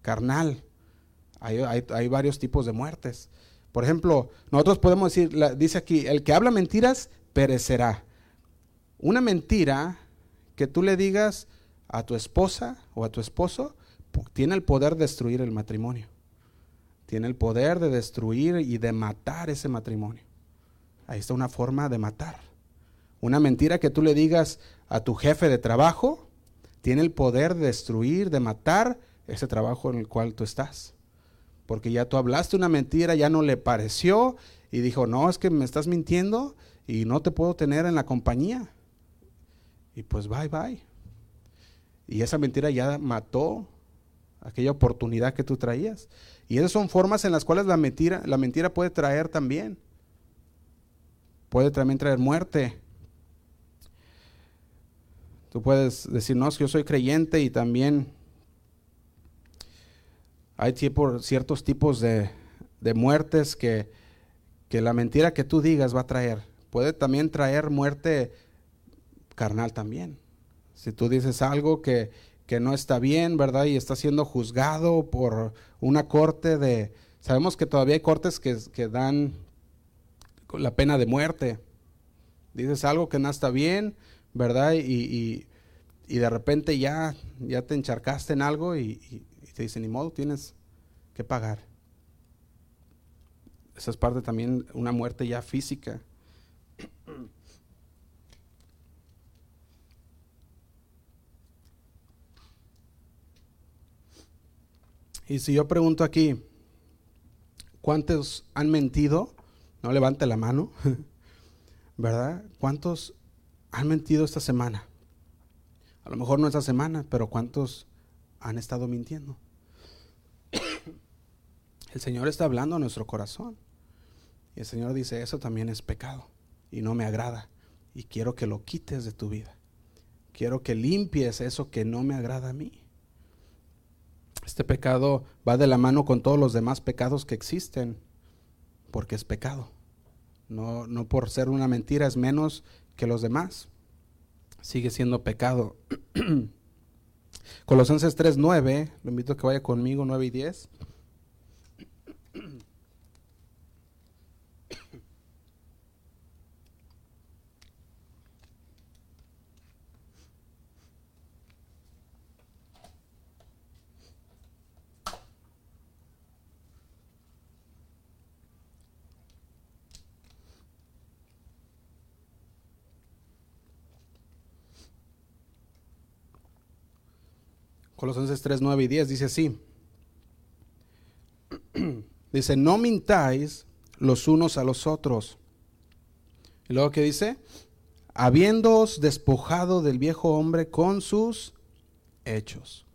carnal. Hay, hay, varios tipos de muertes. Por ejemplo, nosotros podemos decir, dice aquí, el que habla mentiras perecerá. Una mentira que tú le digas a tu esposa o a tu esposo tiene el poder de destruir el matrimonio. Tiene el poder de destruir y de matar ese matrimonio. Ahí está una forma de matar. Una mentira que tú le digas a tu jefe de trabajo tiene el poder de destruir, de matar ese trabajo en el cual tú estás. Porque ya tú hablaste una mentira, ya no le pareció y dijo, no, es que me estás mintiendo y no te puedo tener en la compañía. Y pues bye bye. Y esa mentira ya mató aquella oportunidad que tú traías. Y esas son formas en las cuales la mentira, la mentira puede traer también. Puede también traer muerte. Tú puedes decir, no, yo soy creyente y también hay ciertos tipos de, muertes que, que la mentira que tú digas va a traer. Puede también traer muerte carnal también. Si tú dices algo que, que no está bien, ¿verdad? Y está siendo juzgado por una corte de... Sabemos que todavía hay cortes que, que dan la pena de muerte. Dices algo que no está bien, ¿verdad? Y, y, de repente ya, ya te encharcaste en algo y, te dicen, ni modo, tienes que pagar. Esa es parte también una muerte ya física. Y si yo pregunto aquí, ¿cuántos han mentido? No levante la mano, ¿verdad? ¿Cuántos han mentido esta semana? A lo mejor no esta semana, pero ¿cuántos han estado mintiendo? El Señor está hablando a nuestro corazón. Y el Señor dice, eso también es pecado y no me agrada. Y quiero que lo quites de tu vida. Quiero que limpies eso que no me agrada a mí. Este pecado va de la mano con todos los demás pecados que existen, porque es pecado. No, no por ser una mentira es menos que los demás. Sigue siendo pecado. Colosenses 3.9, lo invito a que vaya conmigo, 9 y 10. Colosenses 3, 9 y 10 dice así. dice, no mintáis los unos a los otros. Y luego que dice, habiéndoos despojado del viejo hombre con sus hechos.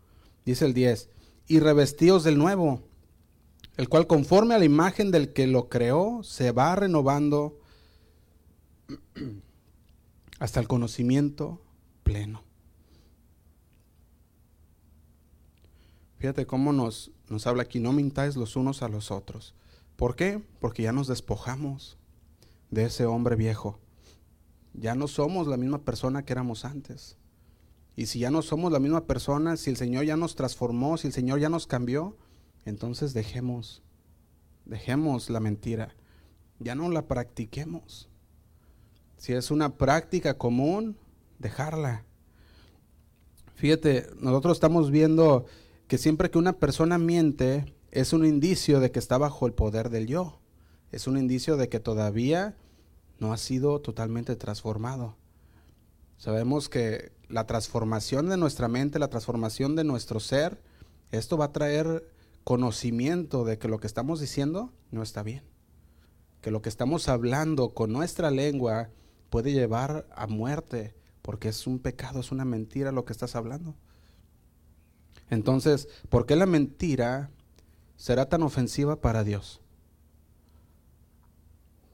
Dice el 10, y revestíos del nuevo, el cual conforme a la imagen del que lo creó, se va renovando hasta el conocimiento pleno. Fíjate cómo nos, nos habla aquí, no mintáis los unos a los otros. ¿Por qué? Porque ya nos despojamos de ese hombre viejo. Ya no somos la misma persona que éramos antes. Y si ya no somos la misma persona, si el Señor ya nos transformó, si el Señor ya nos cambió, entonces dejemos, dejemos la mentira. Ya no la practiquemos. Si es una práctica común, dejarla. Fíjate, nosotros estamos viendo que siempre que una persona miente es un indicio de que está bajo el poder del yo. Es un indicio de que todavía no ha sido totalmente transformado. Sabemos que la transformación de nuestra mente, la transformación de nuestro ser, esto va a traer conocimiento de que lo que estamos diciendo no está bien. Que lo que estamos hablando con nuestra lengua puede llevar a muerte, porque es un pecado, es una mentira lo que estás hablando. Entonces, ¿por qué la mentira será tan ofensiva para Dios?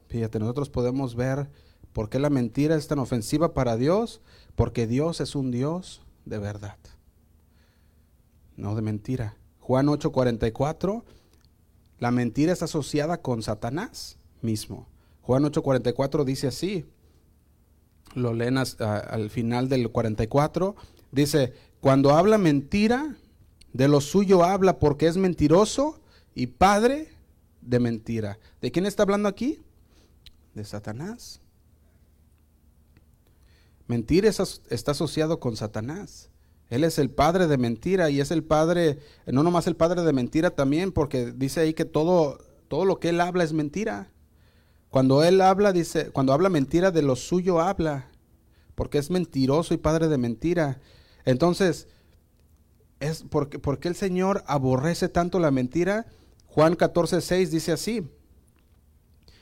Fíjate, nosotros podemos ver por qué la mentira es tan ofensiva para Dios, porque Dios es un Dios de verdad, no de mentira. Juan 8:44, la mentira está asociada con Satanás mismo. Juan 8:44 dice así, lo leen al final del 44, dice, cuando habla mentira, de lo suyo habla porque es mentiroso y padre de mentira. ¿De quién está hablando aquí? De Satanás. Mentira está asociado con Satanás. Él es el padre de mentira y es el padre, no nomás el padre de mentira también, porque dice ahí que todo, todo lo que él habla es mentira. Cuando él habla, dice, cuando habla mentira, de lo suyo habla, porque es mentiroso y padre de mentira. Entonces, es porque, porque el Señor aborrece tanto la mentira. Juan 14, 6 dice así.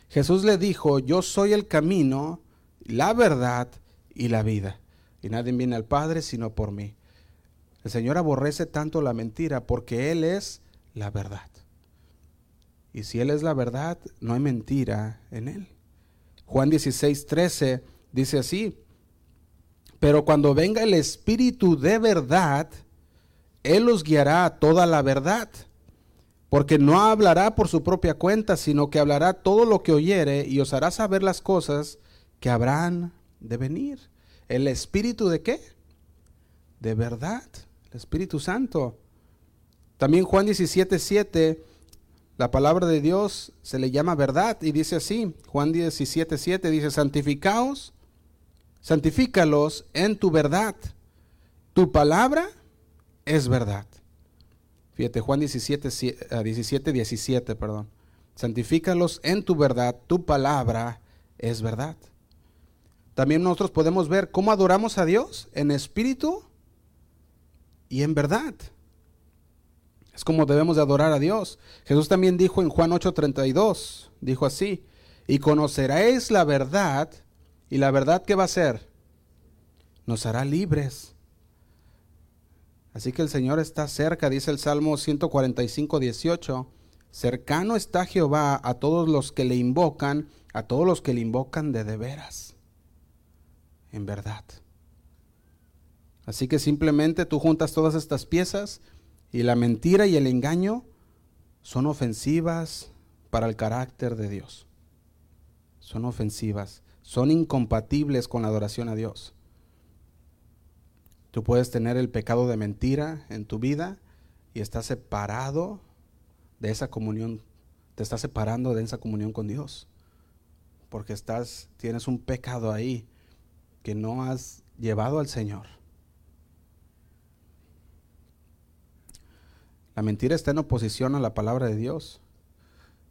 Jesús le dijo, yo soy el camino, la verdad y la vida. Y nadie viene al Padre sino por mí. El Señor aborrece tanto la mentira porque Él es la verdad. Y si Él es la verdad, no hay mentira en Él. Juan 16, 13 dice así, pero cuando venga el Espíritu de verdad, Él os guiará a toda la verdad, porque no hablará por su propia cuenta, sino que hablará todo lo que oyere y os hará saber las cosas que habrán de venir. ¿El Espíritu de qué? De verdad, el Espíritu Santo. También Juan 17, 7 la palabra de Dios se le llama verdad y dice así, Juan 17, 7 dice, santificaos, santifícalos en tu verdad. Tu palabra es verdad. Fíjate, Juan 17, 17, 17, perdón. Santifícalos en tu verdad, tu palabra es verdad. También nosotros podemos ver cómo adoramos a Dios en espíritu y en verdad. Es como debemos de adorar a Dios. Jesús también dijo en Juan 8:32, dijo así, y conoceréis la verdad, y la verdad que va a ser, nos hará libres. Así que el Señor está cerca, dice el Salmo 145, 18, cercano está Jehová a todos los que le invocan, a todos los que le invocan de de veras, en verdad. Así que simplemente tú juntas todas estas piezas, y la mentira y el engaño son ofensivas para el carácter de Dios. Son ofensivas, son incompatibles con la adoración a Dios. Tú puedes tener el pecado de mentira en tu vida y estás separado de esa comunión, te estás separando de esa comunión con Dios. Porque estás tienes un pecado ahí que no has llevado al Señor. La mentira está en oposición a la palabra de Dios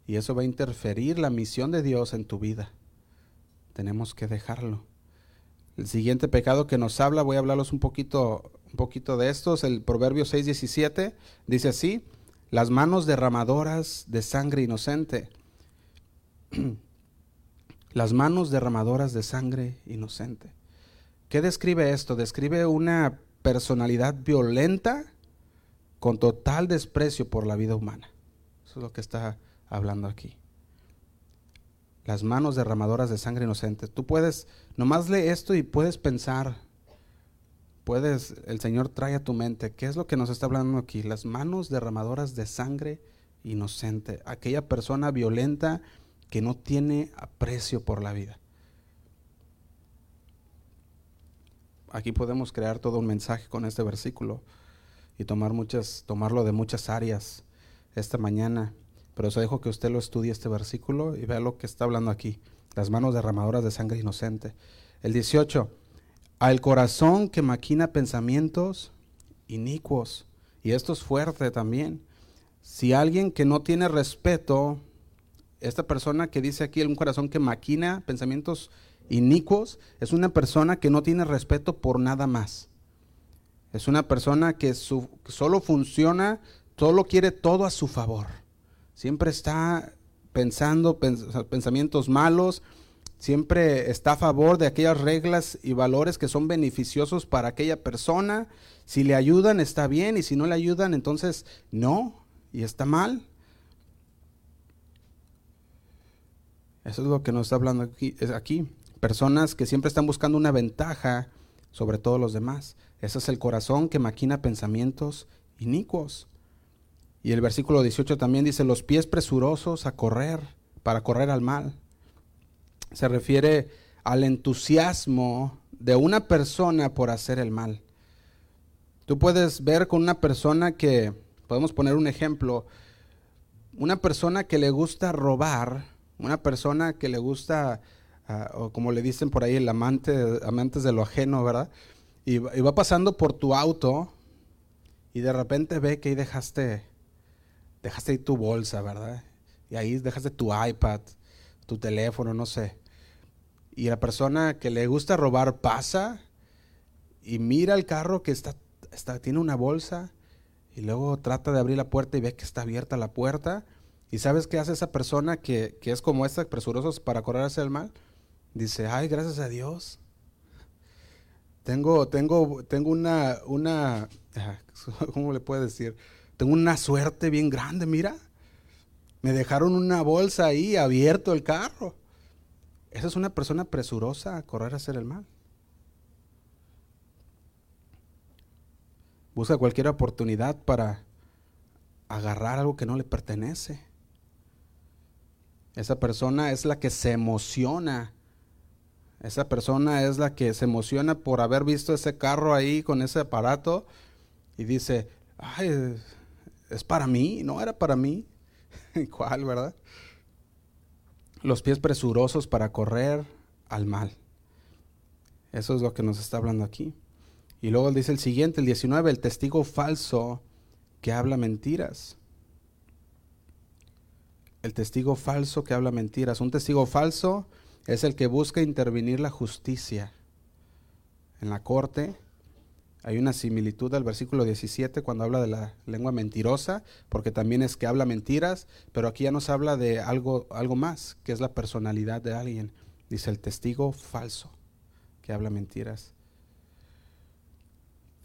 y eso va a interferir la misión de Dios en tu vida. Tenemos que dejarlo. El siguiente pecado que nos habla, voy a hablarlos un poquito, un poquito de estos, el Proverbio 6:17 dice así: las manos derramadoras de sangre inocente. las manos derramadoras de sangre inocente. ¿Qué describe esto? Describe una personalidad violenta con total desprecio por la vida humana. Eso es lo que está hablando aquí. Las manos derramadoras de sangre inocente. Tú puedes, nomás lee esto y puedes pensar, puedes, el Señor trae a tu mente, ¿qué es lo que nos está hablando aquí? Las manos derramadoras de sangre inocente. Aquella persona violenta que no tiene aprecio por la vida. Aquí podemos crear todo un mensaje con este versículo y tomar muchas, tomarlo de muchas áreas esta mañana. Pero os dejo que usted lo estudie este versículo y vea lo que está hablando aquí. Las manos derramadoras de sangre inocente. El 18. Al corazón que maquina pensamientos inicuos. Y esto es fuerte también. Si alguien que no tiene respeto, esta persona que dice aquí un corazón que maquina pensamientos inicuos, es una persona que no tiene respeto por nada más. Es una persona que solo funciona, solo quiere todo a su favor. Siempre está pensando pensamientos malos, siempre está a favor de aquellas reglas y valores que son beneficiosos para aquella persona. Si le ayudan, está bien, y si no le ayudan, entonces no, y está mal. Eso es lo que nos está hablando aquí, aquí. Personas que siempre están buscando una ventaja sobre todos los demás. Ese es el corazón que maquina pensamientos inicuos. Y el versículo 18 también dice, los pies presurosos a correr, para correr al mal. Se refiere al entusiasmo de una persona por hacer el mal. Tú puedes ver con una persona que, podemos poner un ejemplo, una persona que le gusta robar, una persona que le gusta, ah, o como le dicen por ahí, el amante, amantes de lo ajeno, ¿verdad? Y, y va pasando por tu auto y de repente ve que ahí dejaste dejaste ahí tu bolsa, ¿verdad? Y ahí dejaste tu iPad, tu teléfono, no sé. Y la persona que le gusta robar pasa y mira el carro que está, está, tiene una bolsa y luego trata de abrir la puerta y ve que está abierta la puerta. ¿Y sabes qué hace esa persona que, que es como esta, presurosos para correr hacia el mal? Dice, ay, gracias a Dios. Tengo, tengo, tengo una, una, ¿cómo le puedo decir? Tengo una suerte bien grande, mira. Me dejaron una bolsa ahí, abierto el carro. Esa es una persona presurosa a correr a hacer el mal. Busca cualquier oportunidad para agarrar algo que no le pertenece. Esa persona es la que se emociona. Esa persona es la que se emociona por haber visto ese carro ahí con ese aparato y dice, ay, es para mí, no era para mí. ¿Cuál, verdad? Los pies presurosos para correr al mal. Eso es lo que nos está hablando aquí. Y luego dice el siguiente, el 19, el testigo falso que habla mentiras. El testigo falso que habla mentiras. Un testigo falso es el que busca intervenir la justicia en la corte hay una similitud al versículo 17 cuando habla de la lengua mentirosa, porque también es que habla mentiras, pero aquí ya nos habla de algo, algo más, que es la personalidad de alguien. Dice el testigo falso, que habla mentiras.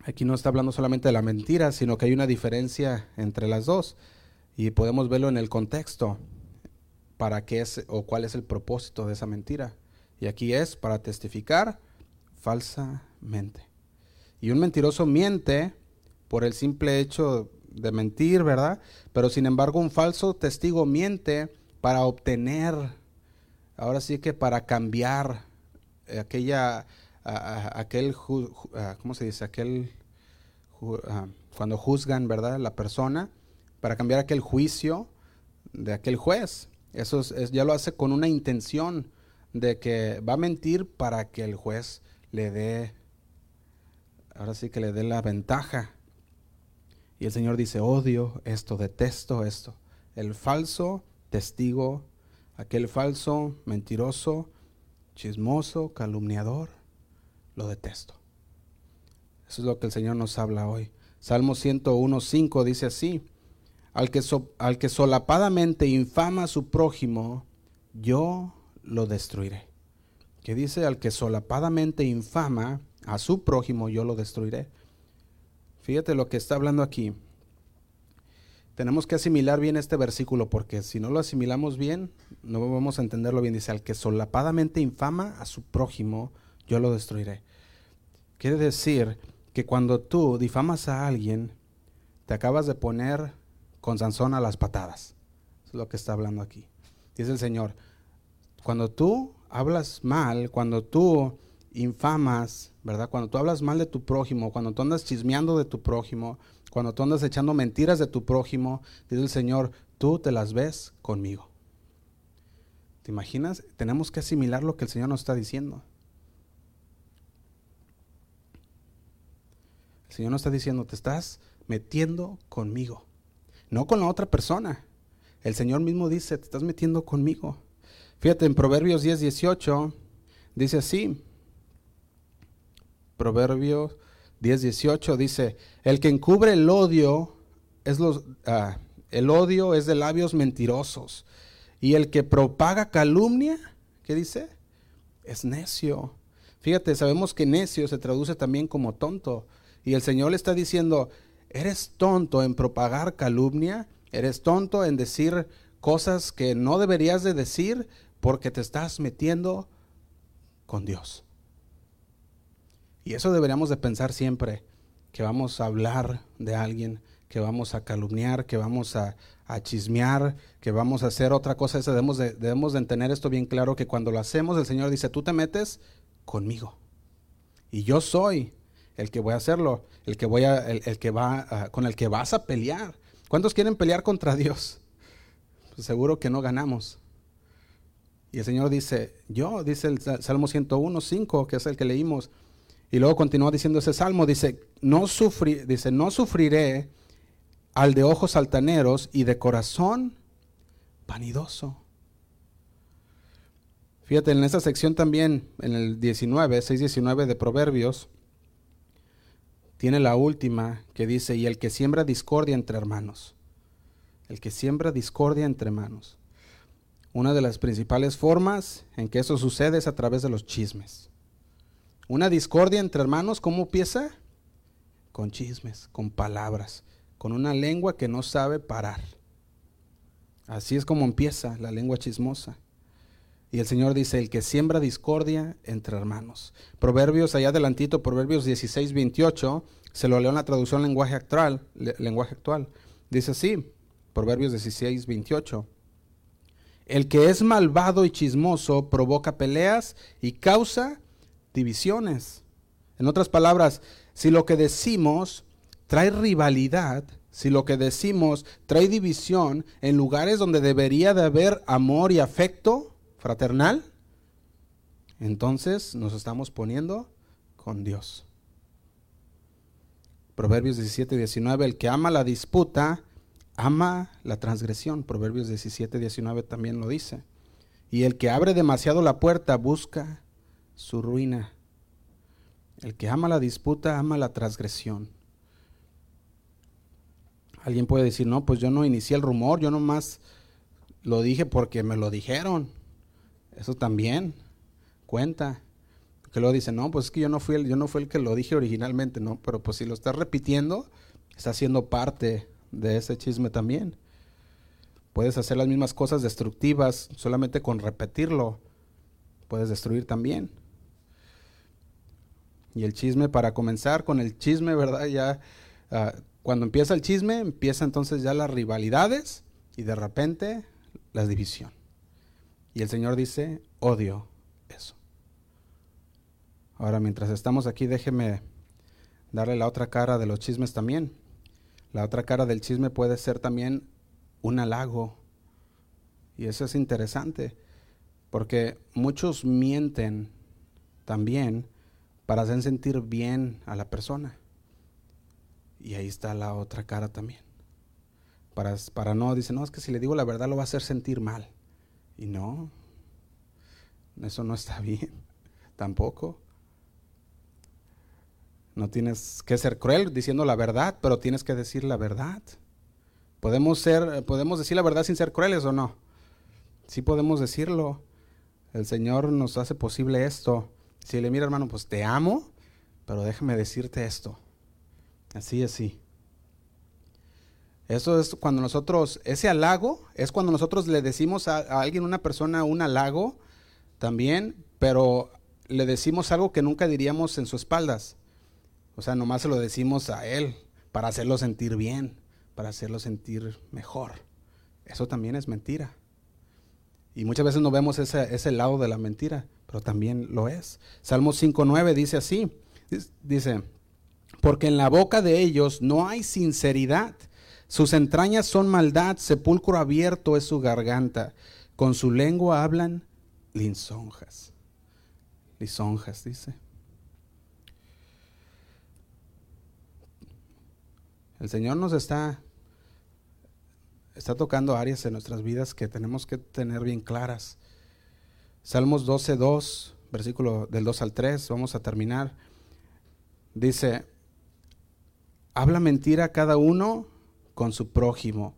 Aquí no está hablando solamente de la mentira, sino que hay una diferencia entre las dos. Y podemos verlo en el contexto, para qué es o cuál es el propósito de esa mentira. Y aquí es para testificar falsamente. Y un mentiroso miente por el simple hecho de mentir, ¿verdad? Pero sin embargo un falso testigo miente para obtener, ahora sí que para cambiar aquella, aquel, ¿cómo se dice? Aquel, cuando juzgan, ¿verdad? La persona, para cambiar aquel juicio de aquel juez. Eso ya lo hace con una intención de que va a mentir para que el juez le dé ahora sí que le dé la ventaja. Y el Señor dice, odio esto, detesto esto. El falso testigo, aquel falso, mentiroso, chismoso, calumniador, lo detesto. Eso es lo que el Señor nos habla hoy. Salmo 101.5 dice así, al que, al que solapadamente infama a su prójimo, yo lo destruiré. Que dice, al que solapadamente infama a su prójimo yo lo destruiré. Fíjate lo que está hablando aquí. Tenemos que asimilar bien este versículo porque si no lo asimilamos bien, no vamos a entenderlo bien. Dice, al que solapadamente infama a su prójimo, yo lo destruiré. Quiere decir que cuando tú difamas a alguien, te acabas de poner con Sansón a las patadas. es lo que está hablando aquí. Dice el Señor, cuando tú hablas mal, cuando tú infamas, ¿verdad? Cuando tú hablas mal de tu prójimo, cuando tú andas chismeando de tu prójimo, cuando tú andas echando mentiras de tu prójimo, dice el Señor, tú te las ves conmigo. ¿Te imaginas? Tenemos que asimilar lo que el Señor nos está diciendo. El Señor nos está diciendo, te estás metiendo conmigo, no con la otra persona. El Señor mismo dice, te estás metiendo conmigo. Fíjate, en Proverbios 10, 18, dice así, Proverbios 10, 18 dice, el que encubre el odio es los, ah, el odio es de labios mentirosos y el que propaga calumnia, ¿qué dice? es necio. Fíjate, sabemos que necio se traduce también como tonto. Y el Señor le está diciendo, eres tonto en propagar calumnia, eres tonto en decir cosas que no deberías de decir porque te estás metiendo con Dios. Y eso deberíamos de pensar siempre, que vamos a hablar de alguien, que vamos a calumniar, que vamos a, chismear, que vamos a hacer otra cosa. debemos de, debemos de tener esto bien claro, que cuando lo hacemos el Señor dice, tú te metes conmigo. Y yo soy el que voy a hacerlo, el que voy a, el, que va, con el que vas a pelear. ¿Cuántos quieren pelear contra Dios? Pues seguro que no ganamos. Y el Señor dice, yo, dice el Salmo 101, 5, que es el que leímos. Y luego continúa diciendo ese salmo, dice, no, dice, no sufriré al de ojos altaneros y de corazón vanidoso. Fíjate, en esta sección también, en el 19, 6.19 de Proverbios, tiene la última que dice, y el que siembra discordia entre hermanos. El que siembra discordia entre hermanos. Una de las principales formas en que eso sucede es a través de los chismes. Una discordia entre hermanos, ¿cómo empieza? Con chismes, con palabras, con una lengua que no sabe parar. Así es como empieza la lengua chismosa. Y el Señor dice, el que siembra discordia entre hermanos. Proverbios, allá adelantito, Proverbios 16, 28, se lo leo en la traducción lenguaje actual, lenguaje actual. Dice así, Proverbios 16, 28. El que es malvado y chismoso provoca peleas y causa divisiones. En otras palabras, si lo que decimos trae rivalidad, si lo que decimos trae división en lugares donde debería de haber amor y afecto, fraternal, entonces nos estamos poniendo con Dios. Proverbios 17, 19, el que ama la disputa, ama la transgresión. Proverbios 17, 19 también lo dice. Y el que abre demasiado la puerta busca su ruina. El que ama la disputa, ama la transgresión. Alguien puede decir, no, pues yo no inicié el rumor, yo nomás lo dije porque me lo dijeron. Eso también cuenta. Que luego dice, no, pues es que yo no fui el, yo no fui el que lo dije originalmente, no, pero pues si lo estás repitiendo, está siendo parte de ese chisme también. Puedes hacer las mismas cosas destructivas solamente con repetirlo. Puedes destruir también. Y el chisme, para comenzar con el chisme, ¿verdad? Ya ah, cuando empieza el chisme, empieza entonces ya las rivalidades y de repente la división. Y el Señor dice, odio eso. Ahora, mientras estamos aquí, déjeme darle la otra cara de los chismes también. La otra cara del chisme puede ser también un halago. Y eso es interesante, porque muchos mienten también para hacer sentir bien a la persona. Y ahí está la otra cara también. Para, para no, dice, no, es que si le digo la verdad lo va a hacer sentir mal. Y no, eso no está bien, tampoco. No tienes que ser cruel diciendo la verdad, pero tienes que decir la verdad. ¿Podemos, ser, ¿Podemos decir la verdad sin ser crueles o no? Sí podemos decirlo. El Señor nos hace posible esto. Si le mira hermano, pues te amo, pero déjame decirte esto. Así, así. Eso es cuando nosotros, ese halago es cuando nosotros le decimos a, a alguien, una persona, un halago también, pero le decimos algo que nunca diríamos en sus espaldas. O sea, nomás se lo decimos a él para hacerlo sentir bien, para hacerlo sentir mejor. Eso también es mentira. Y muchas veces no vemos ese, ese lado de la mentira, pero también lo es. Salmo 5.9 dice así, dice, porque en la boca de ellos no hay sinceridad sus entrañas son maldad, sepulcro abierto es su garganta. Con su lengua hablan lisonjas. Lisonjas, dice. El Señor nos está, está tocando áreas en nuestras vidas que tenemos que tener bien claras. Salmos 12, 2, versículo del 2 al 3, vamos a terminar. Dice, habla mentira cada uno con su prójimo.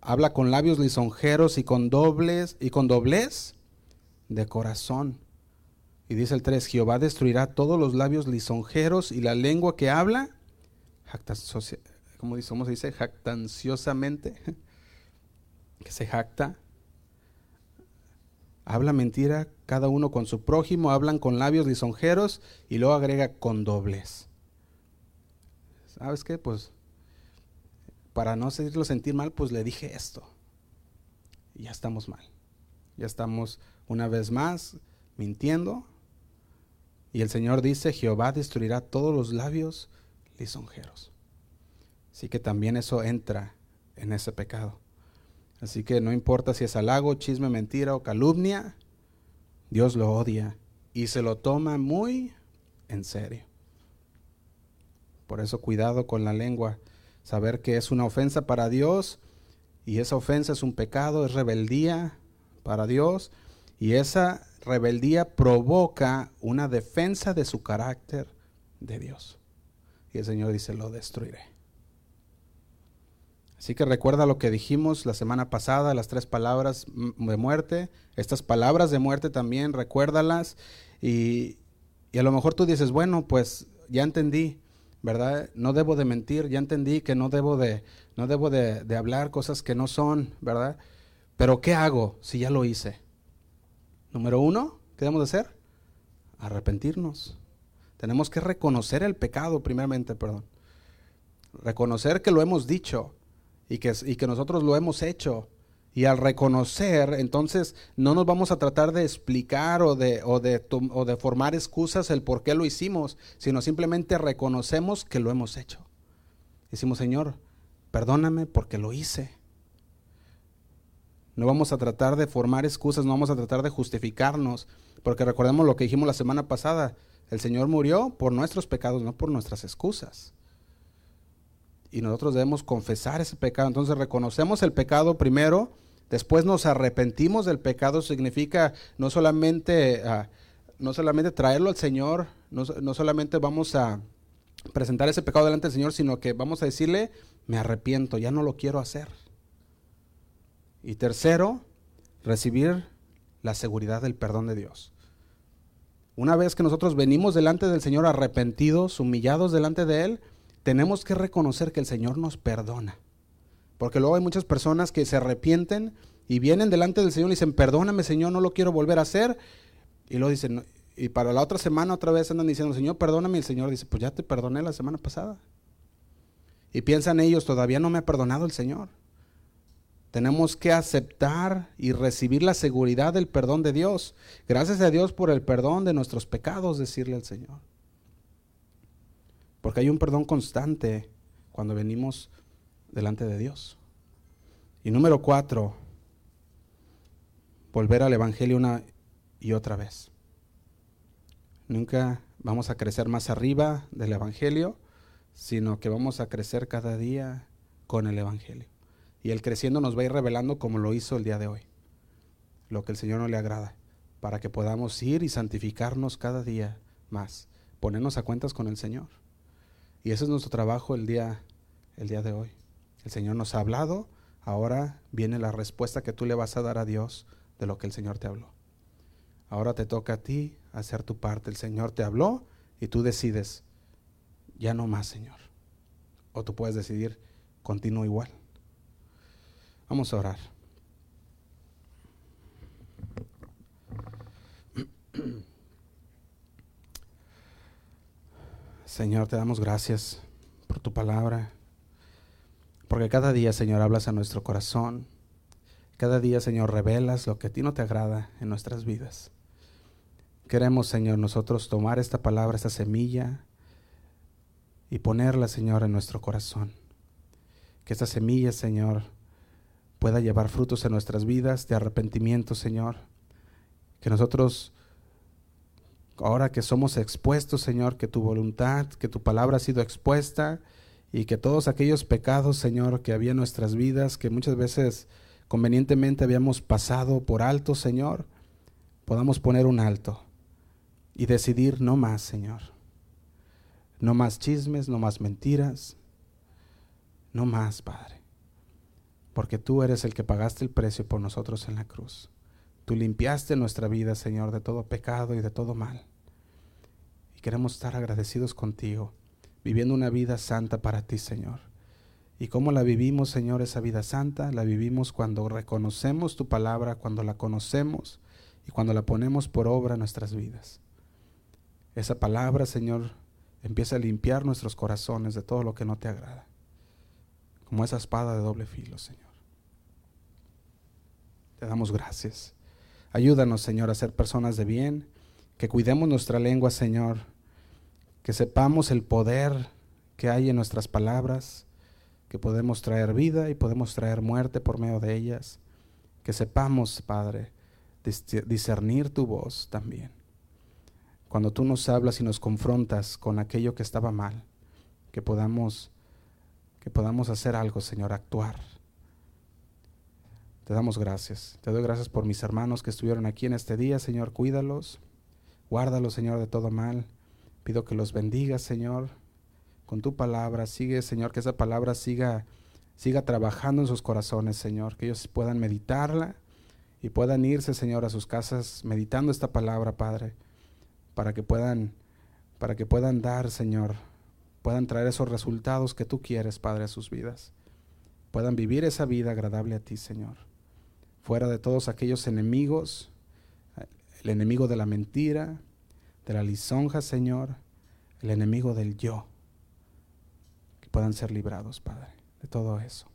Habla con labios lisonjeros y con dobles y con doblez de corazón. Y dice el 3, Jehová destruirá todos los labios lisonjeros y la lengua que habla, ¿cómo dice? ¿Cómo se dice? Jactanciosamente, que se jacta. Habla mentira, cada uno con su prójimo, hablan con labios lisonjeros y luego agrega con dobles. ¿Sabes qué? Pues para no hacerlo sentir mal, pues le dije esto. Y ya estamos mal. Ya estamos una vez más mintiendo. Y el Señor dice, Jehová destruirá todos los labios lisonjeros. Así que también eso entra en ese pecado. Así que no importa si es halago, chisme, mentira o calumnia, Dios lo odia y se lo toma muy en serio. Por eso cuidado con la lengua, saber que es una ofensa para Dios y esa ofensa es un pecado, es rebeldía para Dios y esa rebeldía provoca una defensa de su carácter de Dios. Y el Señor dice, lo destruiré. Así que recuerda lo que dijimos la semana pasada, las tres palabras de muerte, estas palabras de muerte también, recuérdalas y, y a lo mejor tú dices, bueno, pues ya entendí, ¿verdad? No debo de mentir, ya entendí que no debo de, no debo de, hablar cosas que no son, ¿verdad? Pero ¿qué hago si ya lo hice? Número uno, ¿qué debemos de hacer? Arrepentirnos. Tenemos que reconocer el pecado, primeramente, perdón. Reconocer que lo hemos dicho y que, y que nosotros lo hemos hecho. Y al reconocer, entonces no nos vamos a tratar de explicar o de, o de, o de formar excusas el por qué lo hicimos, sino simplemente reconocemos que lo hemos hecho. Decimos, Señor, perdóname porque lo hice. No vamos a tratar de formar excusas, no vamos a tratar de justificarnos, porque recordemos lo que dijimos la semana pasada, el Señor murió por nuestros pecados, no por nuestras excusas. Y nosotros debemos confesar ese pecado. Entonces reconocemos el pecado primero, después nos arrepentimos del pecado, significa no solamente, ah, no solamente traerlo al Señor, no, no solamente vamos a presentar ese pecado delante del Señor, sino que vamos a decirle, me arrepiento, ya no lo quiero hacer. Y tercero, recibir la seguridad del perdón de Dios. Una vez que nosotros venimos delante del Señor arrepentidos, humillados delante de Él, tenemos que reconocer que el Señor nos perdona. Porque luego hay muchas personas que se arrepienten y vienen delante del Señor y dicen, perdóname Señor, no lo quiero volver a hacer. Y luego dicen, y para la otra semana otra vez andan diciendo, Señor, perdóname. Y el Señor dice, pues ya te perdoné la semana pasada. Y piensan ellos, todavía no me ha perdonado el Señor. Tenemos que aceptar y recibir la seguridad del perdón de Dios. Gracias a Dios por el perdón de nuestros pecados, decirle al Señor. Porque hay un perdón constante cuando venimos delante de Dios. Y número cuatro, volver al Evangelio una y otra vez. Nunca vamos a crecer más arriba del Evangelio, sino que vamos a crecer cada día con el Evangelio. Y el creciendo nos va a ir revelando como lo hizo el día de hoy. Lo que el Señor no le agrada. Para que podamos ir y santificarnos cada día más. Ponernos a cuentas con el Señor. Y ese es nuestro trabajo el día, el día de hoy. El Señor nos ha hablado. Ahora viene la respuesta que tú le vas a dar a Dios de lo que el Señor te habló. Ahora te toca a ti hacer tu parte. El Señor te habló y tú decides, ya no más, Señor. O tú puedes decidir, continúo igual. Vamos a orar. Señor, te damos gracias por tu palabra, porque cada día, Señor, hablas a nuestro corazón. Cada día, Señor, revelas lo que a ti no te agrada en nuestras vidas. Queremos, Señor, nosotros tomar esta palabra, esta semilla, y ponerla, Señor, en nuestro corazón. Que esta semilla, Señor, pueda llevar frutos en nuestras vidas de arrepentimiento, Señor. Que nosotros, ahora que somos expuestos, Señor, que tu voluntad, que tu palabra ha sido expuesta y que todos aquellos pecados, Señor, que había en nuestras vidas, que muchas veces convenientemente habíamos pasado por alto, Señor, podamos poner un alto y decidir no más, Señor. No más chismes, no más mentiras, no más, Padre porque tú eres el que pagaste el precio por nosotros en la cruz. Tú limpiaste nuestra vida, Señor, de todo pecado y de todo mal. Queremos estar agradecidos contigo, viviendo una vida santa para ti, Señor. ¿Y cómo la vivimos, Señor, esa vida santa? La vivimos cuando reconocemos tu palabra, cuando la conocemos y cuando la ponemos por obra en nuestras vidas. Esa palabra, Señor, empieza a limpiar nuestros corazones de todo lo que no te agrada, como esa espada de doble filo, Señor. Te damos gracias. Ayúdanos, Señor, a ser personas de bien, que cuidemos nuestra lengua, Señor, que sepamos el poder que hay en nuestras palabras, que podemos traer vida y podemos traer muerte por medio de ellas, que sepamos, Padre, discernir tu voz también. Cuando tú nos hablas y nos confrontas con aquello que estaba mal, que podamos que podamos hacer algo, Señor, actuar. Te damos gracias. Te doy gracias por mis hermanos que estuvieron aquí en este día, Señor, cuídalos. Guárdalos, Señor, de todo mal. Pido que los bendigas, Señor, con tu palabra. Sigue, Señor, que esa palabra siga siga trabajando en sus corazones, Señor, que ellos puedan meditarla y puedan irse, Señor, a sus casas meditando esta palabra, Padre, para que puedan, para que puedan dar, Señor, puedan traer esos resultados que tú quieres, Padre, a sus vidas. Puedan vivir esa vida agradable a ti, Señor. Fuera de todos aquellos enemigos, el enemigo de la mentira, de la lisonja, Señor, el enemigo del yo, que puedan ser librados, Padre, de todo eso.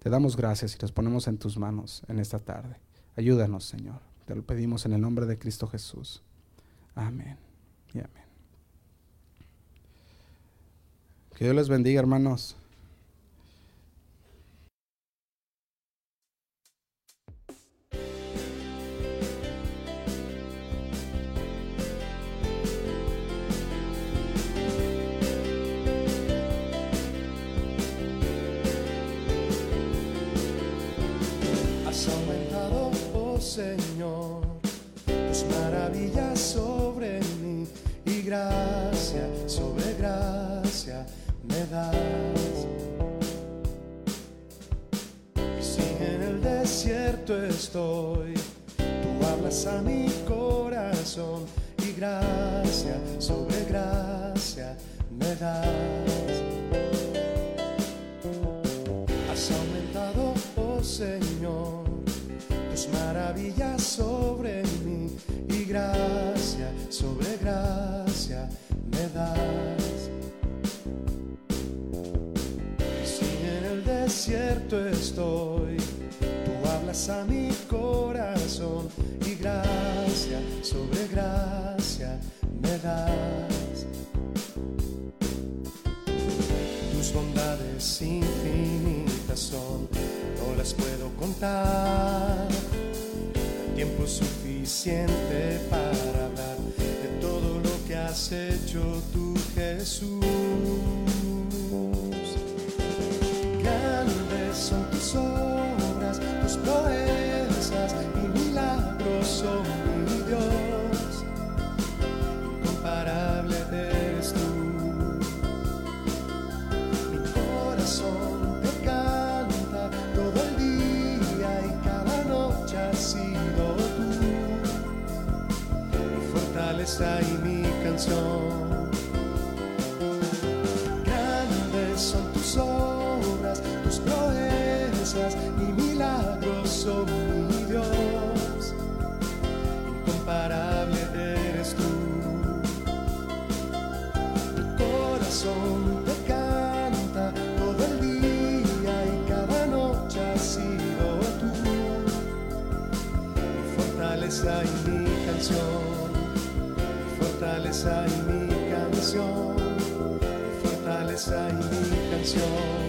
Te damos gracias y nos ponemos en tus manos en esta tarde. Ayúdanos, Señor. Te lo pedimos en el nombre de Cristo Jesús. Amén y amén. Que Dios les bendiga, hermanos. Señor, tus maravillas sobre mí y gracia sobre gracia me das. Si en el desierto estoy, tú hablas a mi corazón y gracia sobre gracia me das. Has aumentado, oh Señor maravillas sobre mí y gracia sobre gracia me das. Si en el desierto estoy, tú hablas a mi corazón y gracia sobre gracia me das. Tus bondades infinitas son, no las puedo contar suficiente para hablar de todo lo que has hecho tú, Jesús. Y mi canción. Grandes son tus obras, tus proezas y milagros son mi Dios. Incomparable eres tú. Mi corazón te canta todo el día y cada noche ha sido tú. Mi fortaleza y mi canción fortaleza y mi canción, fortaleza y mi canción.